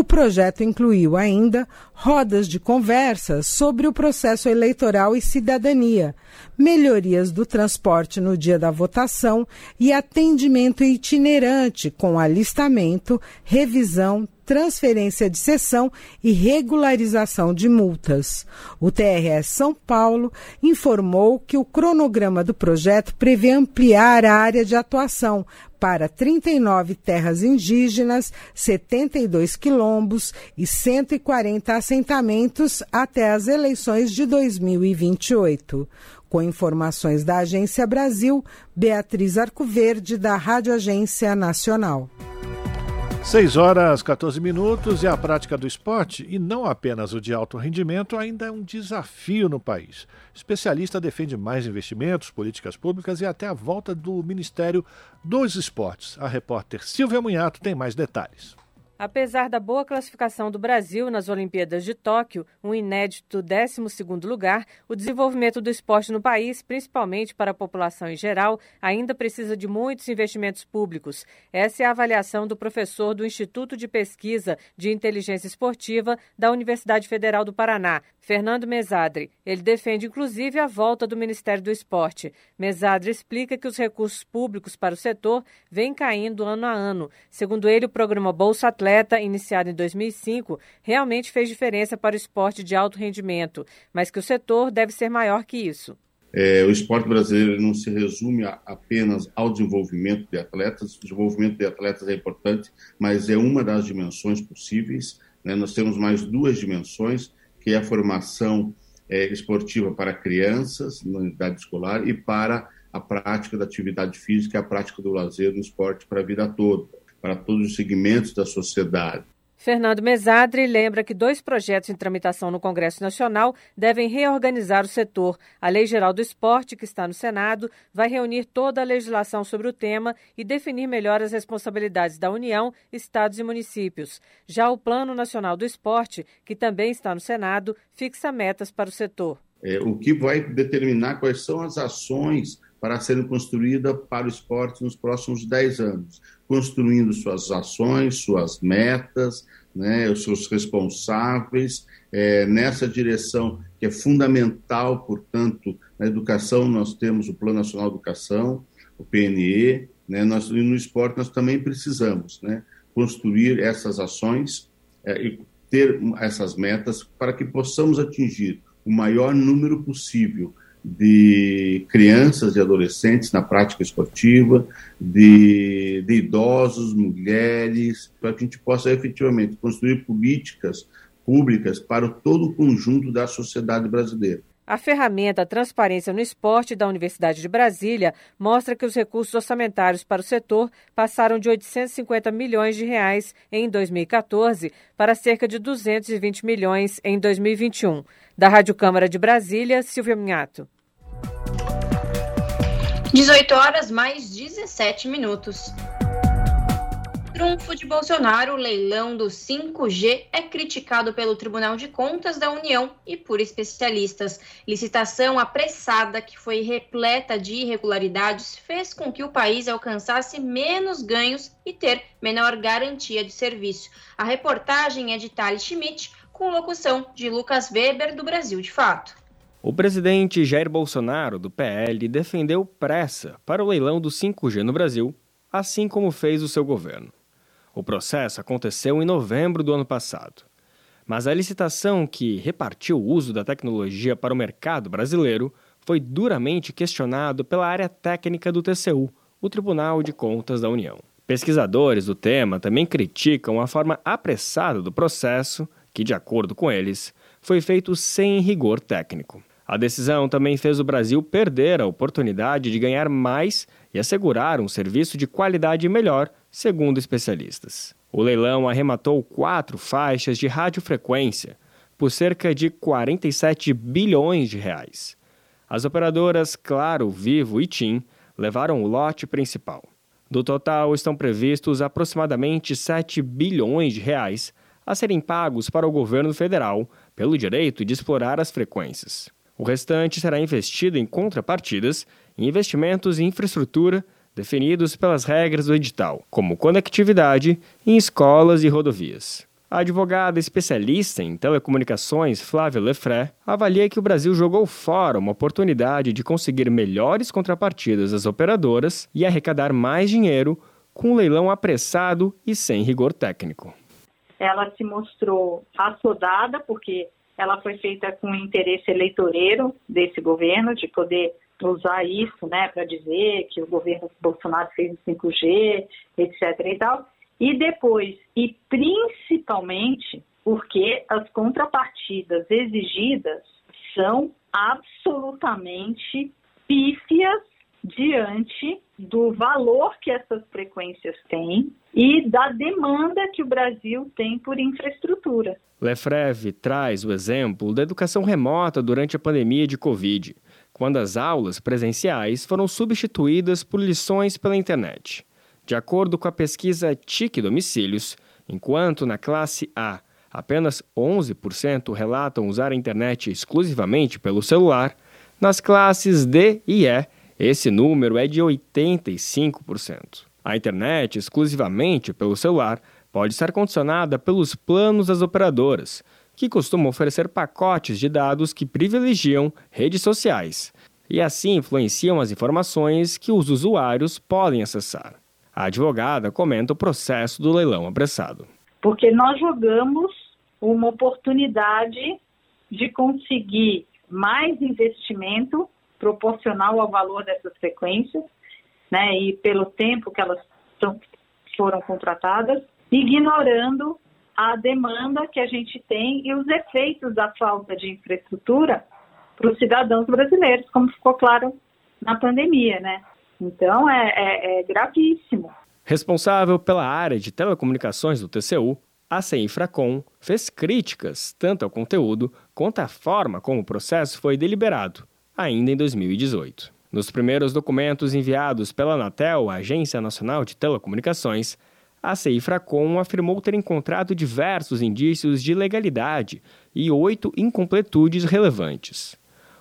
Speaker 45: O projeto incluiu ainda rodas de conversas sobre o processo eleitoral e cidadania, melhorias do transporte no dia da votação e atendimento itinerante com alistamento, revisão, transferência de sessão e regularização de multas. O TRS São Paulo informou que o cronograma do projeto prevê ampliar a área de atuação para 39 terras indígenas, 72 quilombos e 140 assentamentos até as eleições de 2028. Com informações da Agência Brasil, Beatriz Arcoverde, da Rádio Agência Nacional.
Speaker 6: 6 horas 14 minutos e a prática do esporte, e não apenas o de alto rendimento, ainda é um desafio no país. Especialista defende mais investimentos, políticas públicas e até a volta do Ministério dos Esportes. A repórter Silvia Munhato tem mais detalhes.
Speaker 46: Apesar da boa classificação do Brasil nas Olimpíadas de Tóquio, um inédito 12º lugar, o desenvolvimento do esporte no país, principalmente para a população em geral, ainda precisa de muitos investimentos públicos. Essa é a avaliação do professor do Instituto de Pesquisa de Inteligência Esportiva da Universidade Federal do Paraná, Fernando Mesadre. Ele defende inclusive a volta do Ministério do Esporte. Mesadre explica que os recursos públicos para o setor vêm caindo ano a ano. Segundo ele, o programa Bolsa Atleta, iniciado em 2005, realmente fez diferença para o esporte de alto rendimento, mas que o setor deve ser maior que isso.
Speaker 47: É, o esporte brasileiro não se resume a, apenas ao desenvolvimento de atletas. O desenvolvimento de atletas é importante, mas é uma das dimensões possíveis. Né? Nós temos mais duas dimensões que é a formação é, esportiva para crianças na idade escolar e para a prática da atividade física a prática do lazer no esporte para a vida toda, para todos os segmentos da sociedade.
Speaker 46: Fernando Mesadri lembra que dois projetos em tramitação no Congresso Nacional devem reorganizar o setor. A Lei Geral do Esporte, que está no Senado, vai reunir toda a legislação sobre o tema e definir melhor as responsabilidades da União, estados e municípios. Já o Plano Nacional do Esporte, que também está no Senado, fixa metas para o setor.
Speaker 47: É, o que vai determinar quais são as ações para serem construídas para o esporte nos próximos 10 anos, construindo suas ações, suas metas, né, os seus responsáveis, é, nessa direção que é fundamental, portanto, na educação nós temos o Plano Nacional de Educação, o PNE, né, nós, e no esporte nós também precisamos né, construir essas ações é, e ter essas metas para que possamos atingir o maior número possível de crianças e adolescentes na prática esportiva, de, de idosos, mulheres, para que a gente possa efetivamente construir políticas públicas para todo o conjunto da sociedade brasileira.
Speaker 46: A ferramenta Transparência no Esporte da Universidade de Brasília mostra que os recursos orçamentários para o setor passaram de 850 milhões de reais em 2014 para cerca de 220 milhões em 2021. Da Rádio Câmara de Brasília, Silvia Minhato.
Speaker 48: 18 horas mais 17 minutos trunfo de Bolsonaro, o leilão do 5G é criticado pelo Tribunal de Contas da União e por especialistas. Licitação apressada, que foi repleta de irregularidades, fez com que o país alcançasse menos ganhos e ter menor garantia de serviço. A reportagem é de Thales Schmidt, com locução de Lucas Weber, do Brasil de Fato.
Speaker 49: O presidente Jair Bolsonaro, do PL, defendeu pressa para o leilão do 5G no Brasil, assim como fez o seu governo. O processo aconteceu em novembro do ano passado. Mas a licitação que repartiu o uso da tecnologia para o mercado brasileiro foi duramente questionado pela área técnica do TCU, o Tribunal de Contas da União. Pesquisadores do tema também criticam a forma apressada do processo, que, de acordo com eles, foi feito sem rigor técnico. A decisão também fez o Brasil perder a oportunidade de ganhar mais e assegurar um serviço de qualidade melhor segundo especialistas. O leilão arrematou quatro faixas de radiofrequência por cerca de 47 bilhões de reais. As operadoras Claro, Vivo e TIM levaram o lote principal. Do total, estão previstos aproximadamente 7 bilhões de reais a serem pagos para o governo federal pelo direito de explorar as frequências. O restante será investido em contrapartidas investimentos em infraestrutura definidos pelas regras do edital, como conectividade em escolas e rodovias. A advogada especialista em telecomunicações, Flávia Lefray, avalia que o Brasil jogou fora uma oportunidade de conseguir melhores contrapartidas às operadoras e arrecadar mais dinheiro com um leilão apressado e sem rigor técnico.
Speaker 50: Ela se mostrou assodada porque ela foi feita com interesse eleitoreiro desse governo de poder usar isso, né, para dizer que o governo Bolsonaro fez o 5G, etc. e tal. E depois, e principalmente, porque as contrapartidas exigidas são absolutamente pífias diante do valor que essas frequências têm e da demanda que o Brasil tem por infraestrutura.
Speaker 49: Lefreve traz o exemplo da educação remota durante a pandemia de Covid quando as aulas presenciais foram substituídas por lições pela internet. De acordo com a pesquisa TIC Domicílios, enquanto na classe A apenas 11% relatam usar a internet exclusivamente pelo celular, nas classes D e E, esse número é de 85%. A internet exclusivamente pelo celular pode ser condicionada pelos planos das operadoras, que costumam oferecer pacotes de dados que privilegiam redes sociais e assim influenciam as informações que os usuários podem acessar. A advogada comenta o processo do leilão apressado.
Speaker 50: Porque nós jogamos uma oportunidade de conseguir mais investimento proporcional ao valor dessas frequências, né, e pelo tempo que elas foram contratadas, ignorando a demanda que a gente tem e os efeitos da falta de infraestrutura para os cidadãos brasileiros, como ficou claro na pandemia, né? Então é, é, é gravíssimo.
Speaker 49: Responsável pela área de telecomunicações do TCU, a CEIFRACOM fez críticas tanto ao conteúdo quanto à forma como o processo foi deliberado, ainda em 2018. Nos primeiros documentos enviados pela Anatel, a Agência Nacional de Telecomunicações, a CEIFRACOM afirmou ter encontrado diversos indícios de legalidade e oito incompletudes relevantes.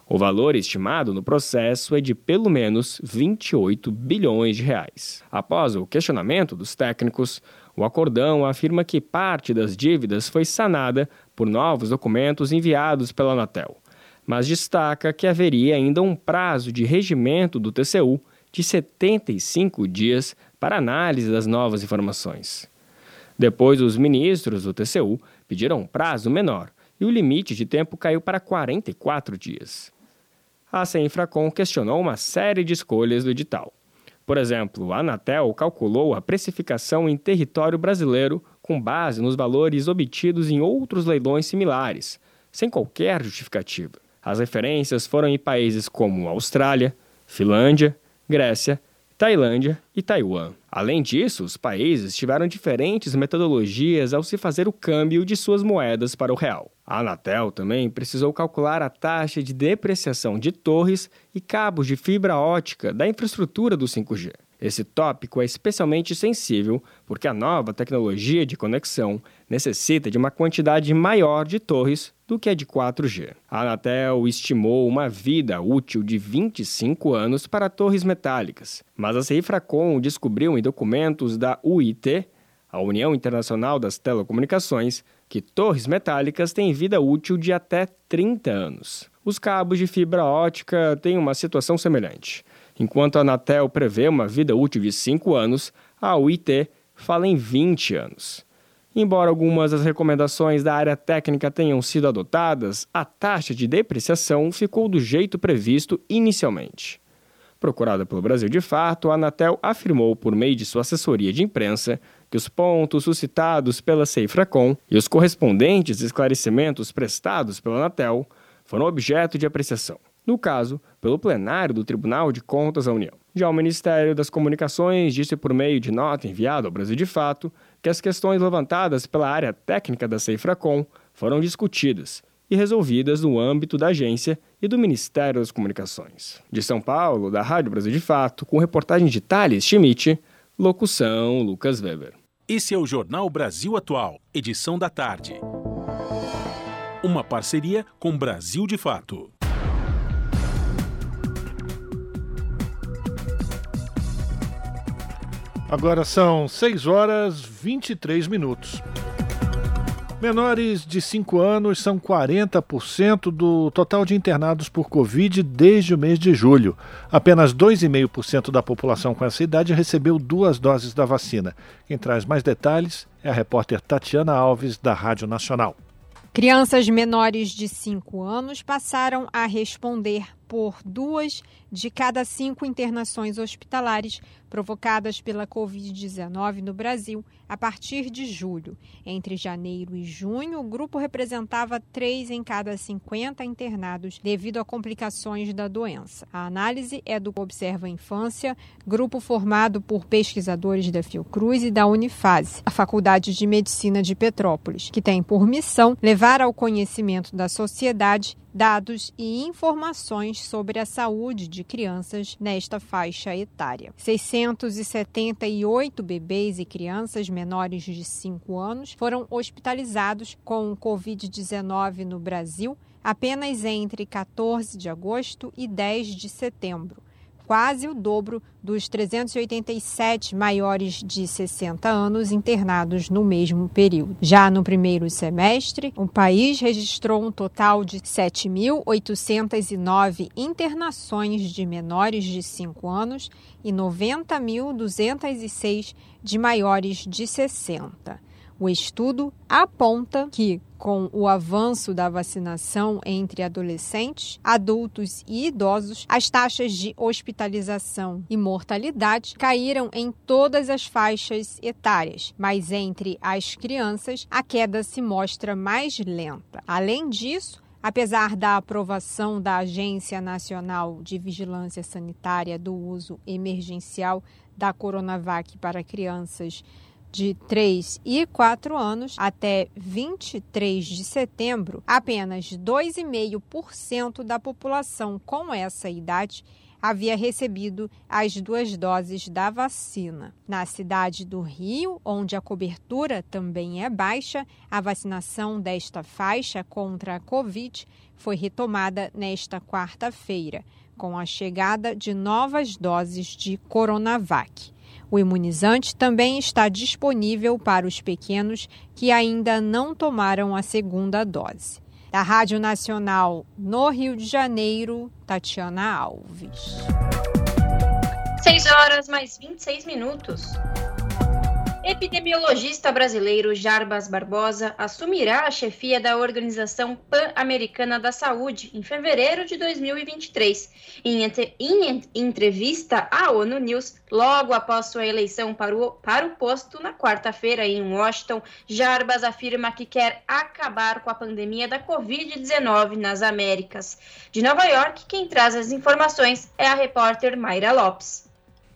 Speaker 49: O valor estimado no processo é de pelo menos 28 bilhões de reais. Após o questionamento dos técnicos, o acordão afirma que parte das dívidas foi sanada por novos documentos enviados pela Anatel, mas destaca que haveria ainda um prazo de regimento do TCU de 75 dias para análise das novas informações. Depois, os ministros do TCU pediram um prazo menor e o limite de tempo caiu para 44 dias a Senfracom questionou uma série de escolhas do edital. Por exemplo, a Anatel calculou a precificação em território brasileiro com base nos valores obtidos em outros leilões similares, sem qualquer justificativa. As referências foram em países como Austrália, Finlândia, Grécia Tailândia e Taiwan. Além disso, os países tiveram diferentes metodologias ao se fazer o câmbio de suas moedas para o real. A Anatel também precisou calcular a taxa de depreciação de torres e cabos de fibra ótica da infraestrutura do 5G. Esse tópico é especialmente sensível porque a nova tecnologia de conexão necessita de uma quantidade maior de torres do que a de 4G. A Anatel estimou uma vida útil de 25 anos para torres metálicas, mas a Cifracom descobriu em documentos da UIT, a União Internacional das Telecomunicações, que torres metálicas têm vida útil de até 30 anos. Os cabos de fibra ótica têm uma situação semelhante. Enquanto a Anatel prevê uma vida útil de 5 anos, a UIT fala em 20 anos. Embora algumas das recomendações da área técnica tenham sido adotadas, a taxa de depreciação ficou do jeito previsto inicialmente. Procurada pelo Brasil de Fato, a Anatel afirmou por meio de sua assessoria de imprensa que os pontos suscitados pela Ceifracom e os correspondentes esclarecimentos prestados pela Anatel foram objeto de apreciação no caso, pelo plenário do Tribunal de Contas da União. Já o Ministério das Comunicações disse por meio de nota enviada ao Brasil de Fato que as questões levantadas pela área técnica da Ceifracom foram discutidas e resolvidas no âmbito da agência e do Ministério das Comunicações. De São Paulo, da Rádio Brasil de Fato, com reportagem de Thales Schmidt, locução Lucas Weber.
Speaker 36: Esse é o Jornal Brasil Atual, edição da tarde. Uma parceria com Brasil de Fato.
Speaker 6: Agora são 6 horas 23 minutos. Menores de 5 anos são 40% do total de internados por Covid desde o mês de julho. Apenas 2,5% da população com essa idade recebeu duas doses da vacina. Quem traz mais detalhes é a repórter Tatiana Alves, da Rádio Nacional.
Speaker 51: Crianças menores de 5 anos passaram a responder por duas de cada cinco internações hospitalares provocadas pela Covid-19 no Brasil a partir de julho. Entre janeiro e junho, o grupo representava 3 em cada 50 internados devido a complicações da doença. A análise é do Observa Infância, grupo formado por pesquisadores da Fiocruz e da Unifase, a Faculdade de Medicina de Petrópolis, que tem por missão levar ao conhecimento da sociedade dados e informações sobre a saúde de crianças nesta faixa etária. 678 bebês e crianças menores de 5 anos foram hospitalizados com Covid-19 no Brasil apenas entre 14 de agosto e 10 de setembro quase o dobro dos 387 maiores de 60 anos internados no mesmo período. Já no primeiro semestre, o país registrou um total de 7.809 internações de menores de 5 anos e 90.206 de maiores de 60. O estudo aponta que, com o avanço da vacinação entre adolescentes, adultos e idosos, as taxas de hospitalização e mortalidade caíram em todas as faixas etárias, mas entre as crianças a queda se mostra mais lenta. Além disso, Apesar da aprovação da Agência Nacional de Vigilância Sanitária do uso emergencial da Coronavac para crianças de 3 e 4 anos até 23 de setembro, apenas 2,5% da população com essa idade havia recebido as duas doses da vacina. Na cidade do Rio, onde a cobertura também é baixa, a vacinação desta faixa contra a Covid foi retomada nesta quarta-feira, com a chegada de novas doses de Coronavac. O imunizante também está disponível para os pequenos que ainda não tomaram a segunda dose. Da Rádio Nacional no Rio de Janeiro, Tatiana Alves.
Speaker 7: 6 horas mais 26 minutos. Epidemiologista brasileiro Jarbas Barbosa assumirá a chefia da Organização Pan-Americana da Saúde em fevereiro de 2023. Em, em, entrevista à ONU News, logo após sua eleição para o, para o posto na quarta-feira em Washington, Jarbas afirma que quer acabar com a pandemia da Covid-19 nas Américas. De Nova York, quem traz as informações é a repórter Mayra Lopes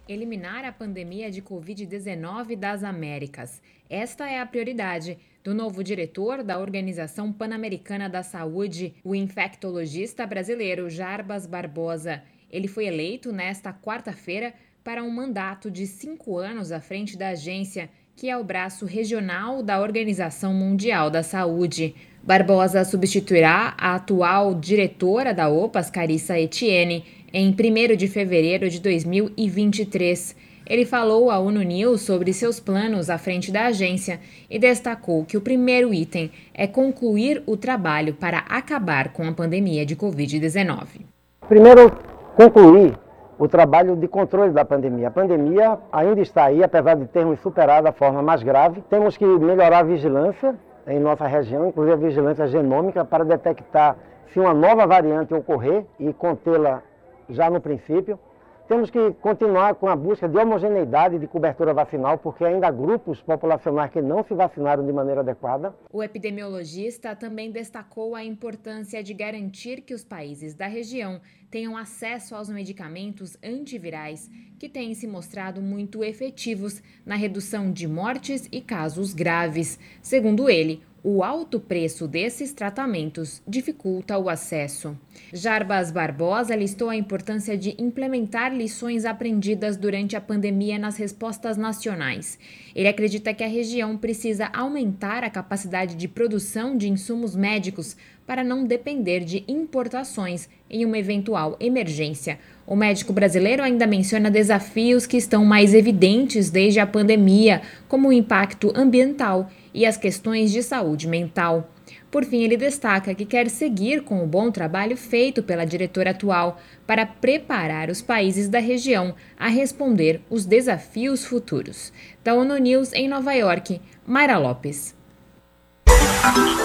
Speaker 52: eliminar a pandemia de Covid-19 das Américas. Esta é a prioridade do novo diretor da Organização Pan-Americana da Saúde, o infectologista brasileiro Jarbas Barbosa. Ele foi eleito nesta quarta-feira para um mandato de cinco anos à frente da agência, que é o braço regional da Organização Mundial da Saúde. Barbosa substituirá a atual diretora da OPAS, Carissa Etienne, em 1 de fevereiro de 2023. Ele falou à ONU News sobre seus planos à frente da agência e destacou que o primeiro item é concluir o trabalho para acabar com a pandemia de Covid-19.
Speaker 53: Primeiro, concluir o trabalho de controle da pandemia. A pandemia ainda está aí, apesar de termos superado a forma mais grave. Temos que melhorar a vigilância em nossa região, inclusive a vigilância genômica, para detectar se uma nova variante ocorrer e contê-la já no princípio. Temos que continuar com a busca de homogeneidade de cobertura vacinal, porque ainda há grupos populacionais que não se vacinaram de maneira adequada.
Speaker 52: O epidemiologista também destacou a importância de garantir que os países da região tenham acesso aos medicamentos antivirais, que têm se mostrado muito efetivos na redução de mortes e casos graves. Segundo ele, o alto preço desses tratamentos dificulta o acesso. Jarbas Barbosa listou a importância de implementar lições aprendidas durante a pandemia nas respostas nacionais. Ele acredita que a região precisa aumentar a capacidade de produção de insumos médicos para não depender de importações em uma eventual emergência. O médico brasileiro ainda menciona desafios que estão mais evidentes desde a pandemia, como o impacto ambiental e as questões de saúde mental. Por fim, ele destaca que quer seguir com o bom trabalho feito pela diretora atual para preparar os países da região a responder os desafios futuros. Da ONU News em Nova York, Mayra Lopes.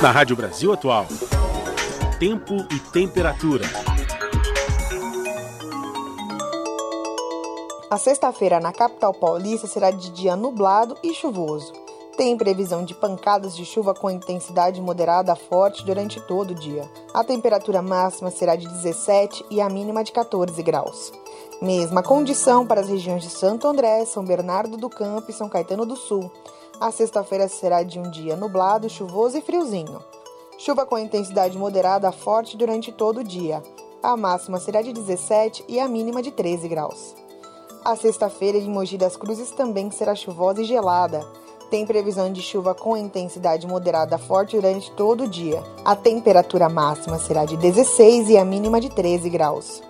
Speaker 1: Na Rádio Brasil Atual, tempo e temperatura.
Speaker 8: A sexta-feira na capital paulista será de dia nublado e chuvoso. Tem previsão de pancadas de chuva com intensidade moderada a forte durante todo o dia. A temperatura máxima será de 17 e a mínima de 14 graus. Mesma condição para as regiões de Santo André, São Bernardo do Campo e São Caetano do Sul. A sexta-feira será de um dia nublado, chuvoso e friozinho. Chuva com intensidade moderada a forte durante todo o dia. A máxima será de 17 e a mínima de 13 graus. A sexta-feira em Mogi das Cruzes também será chuvosa e gelada. Tem previsão de chuva com intensidade moderada forte durante todo o dia. A temperatura máxima será de 16 e a mínima de 13 graus.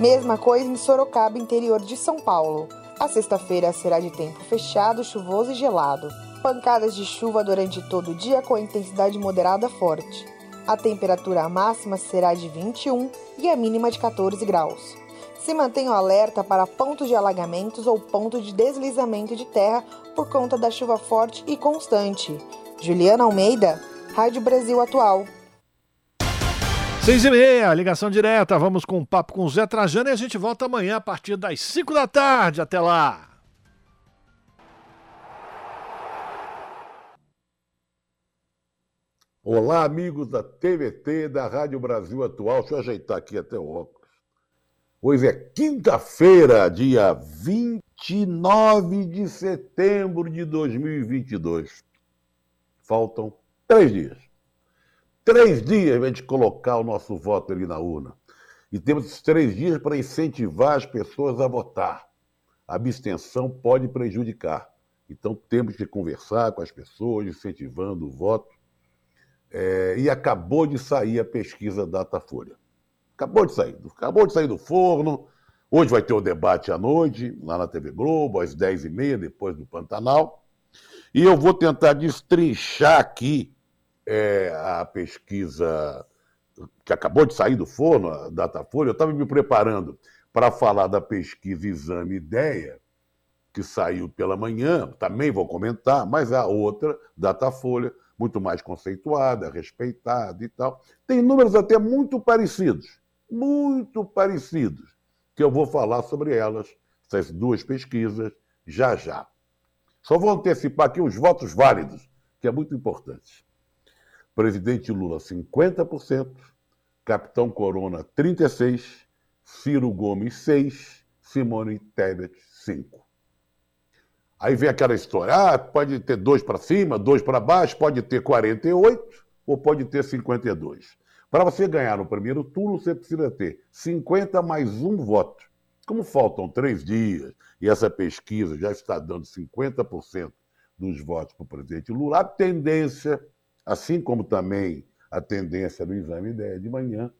Speaker 8: Mesma coisa em Sorocaba, interior de São Paulo. A sexta-feira será de tempo fechado, chuvoso e gelado. Pancadas de chuva durante todo o dia com intensidade moderada forte. A temperatura máxima será de 21 e a mínima de 14 graus. Se mantenha alerta para pontos de alagamentos ou pontos de deslizamento de terra por conta da chuva forte e constante. Juliana Almeida, Rádio Brasil Atual.
Speaker 6: Seis e meia, ligação direta. Vamos com um papo com o Zé Trajano e a gente volta amanhã a partir das cinco da tarde. Até lá.
Speaker 54: Olá, amigos da TVT, da Rádio Brasil Atual. Deixa eu ajeitar aqui até o óculos. Hoje é quinta-feira, dia 29 de setembro de 2022. Faltam três dias. Três dias para a gente colocar o nosso voto ali na urna. E temos três dias para incentivar as pessoas a votar. A abstenção pode prejudicar. Então temos que conversar com as pessoas, incentivando o voto é, e acabou de sair a pesquisa Datafolha. Acabou de sair, acabou de sair do forno. Hoje vai ter o debate à noite, lá na TV Globo, às 10h30, depois do Pantanal. E eu vou tentar destrinchar aqui é, a pesquisa que acabou de sair do forno, a Datafolha. Eu estava me preparando para falar da pesquisa Exame Ideia, que saiu pela manhã, também vou comentar, mas a outra, Datafolha, muito mais conceituada, respeitada e tal. Tem números até muito parecidos, muito parecidos, que eu vou falar sobre elas, essas duas pesquisas, já já. Só vou antecipar aqui os votos válidos, que é muito importante. Presidente Lula, 50%, Capitão Corona, 36%, Ciro Gomes, 6%, Simone Tebet, 5%. Aí vem aquela história, ah, pode ter dois para cima, dois para baixo, pode ter 48 ou pode ter 52. Para você ganhar no primeiro turno, você precisa ter 50 mais um voto. Como faltam três dias e essa pesquisa já está dando 50% dos votos para o presidente Lula, a tendência, assim como também a tendência do exame ideia de manhã,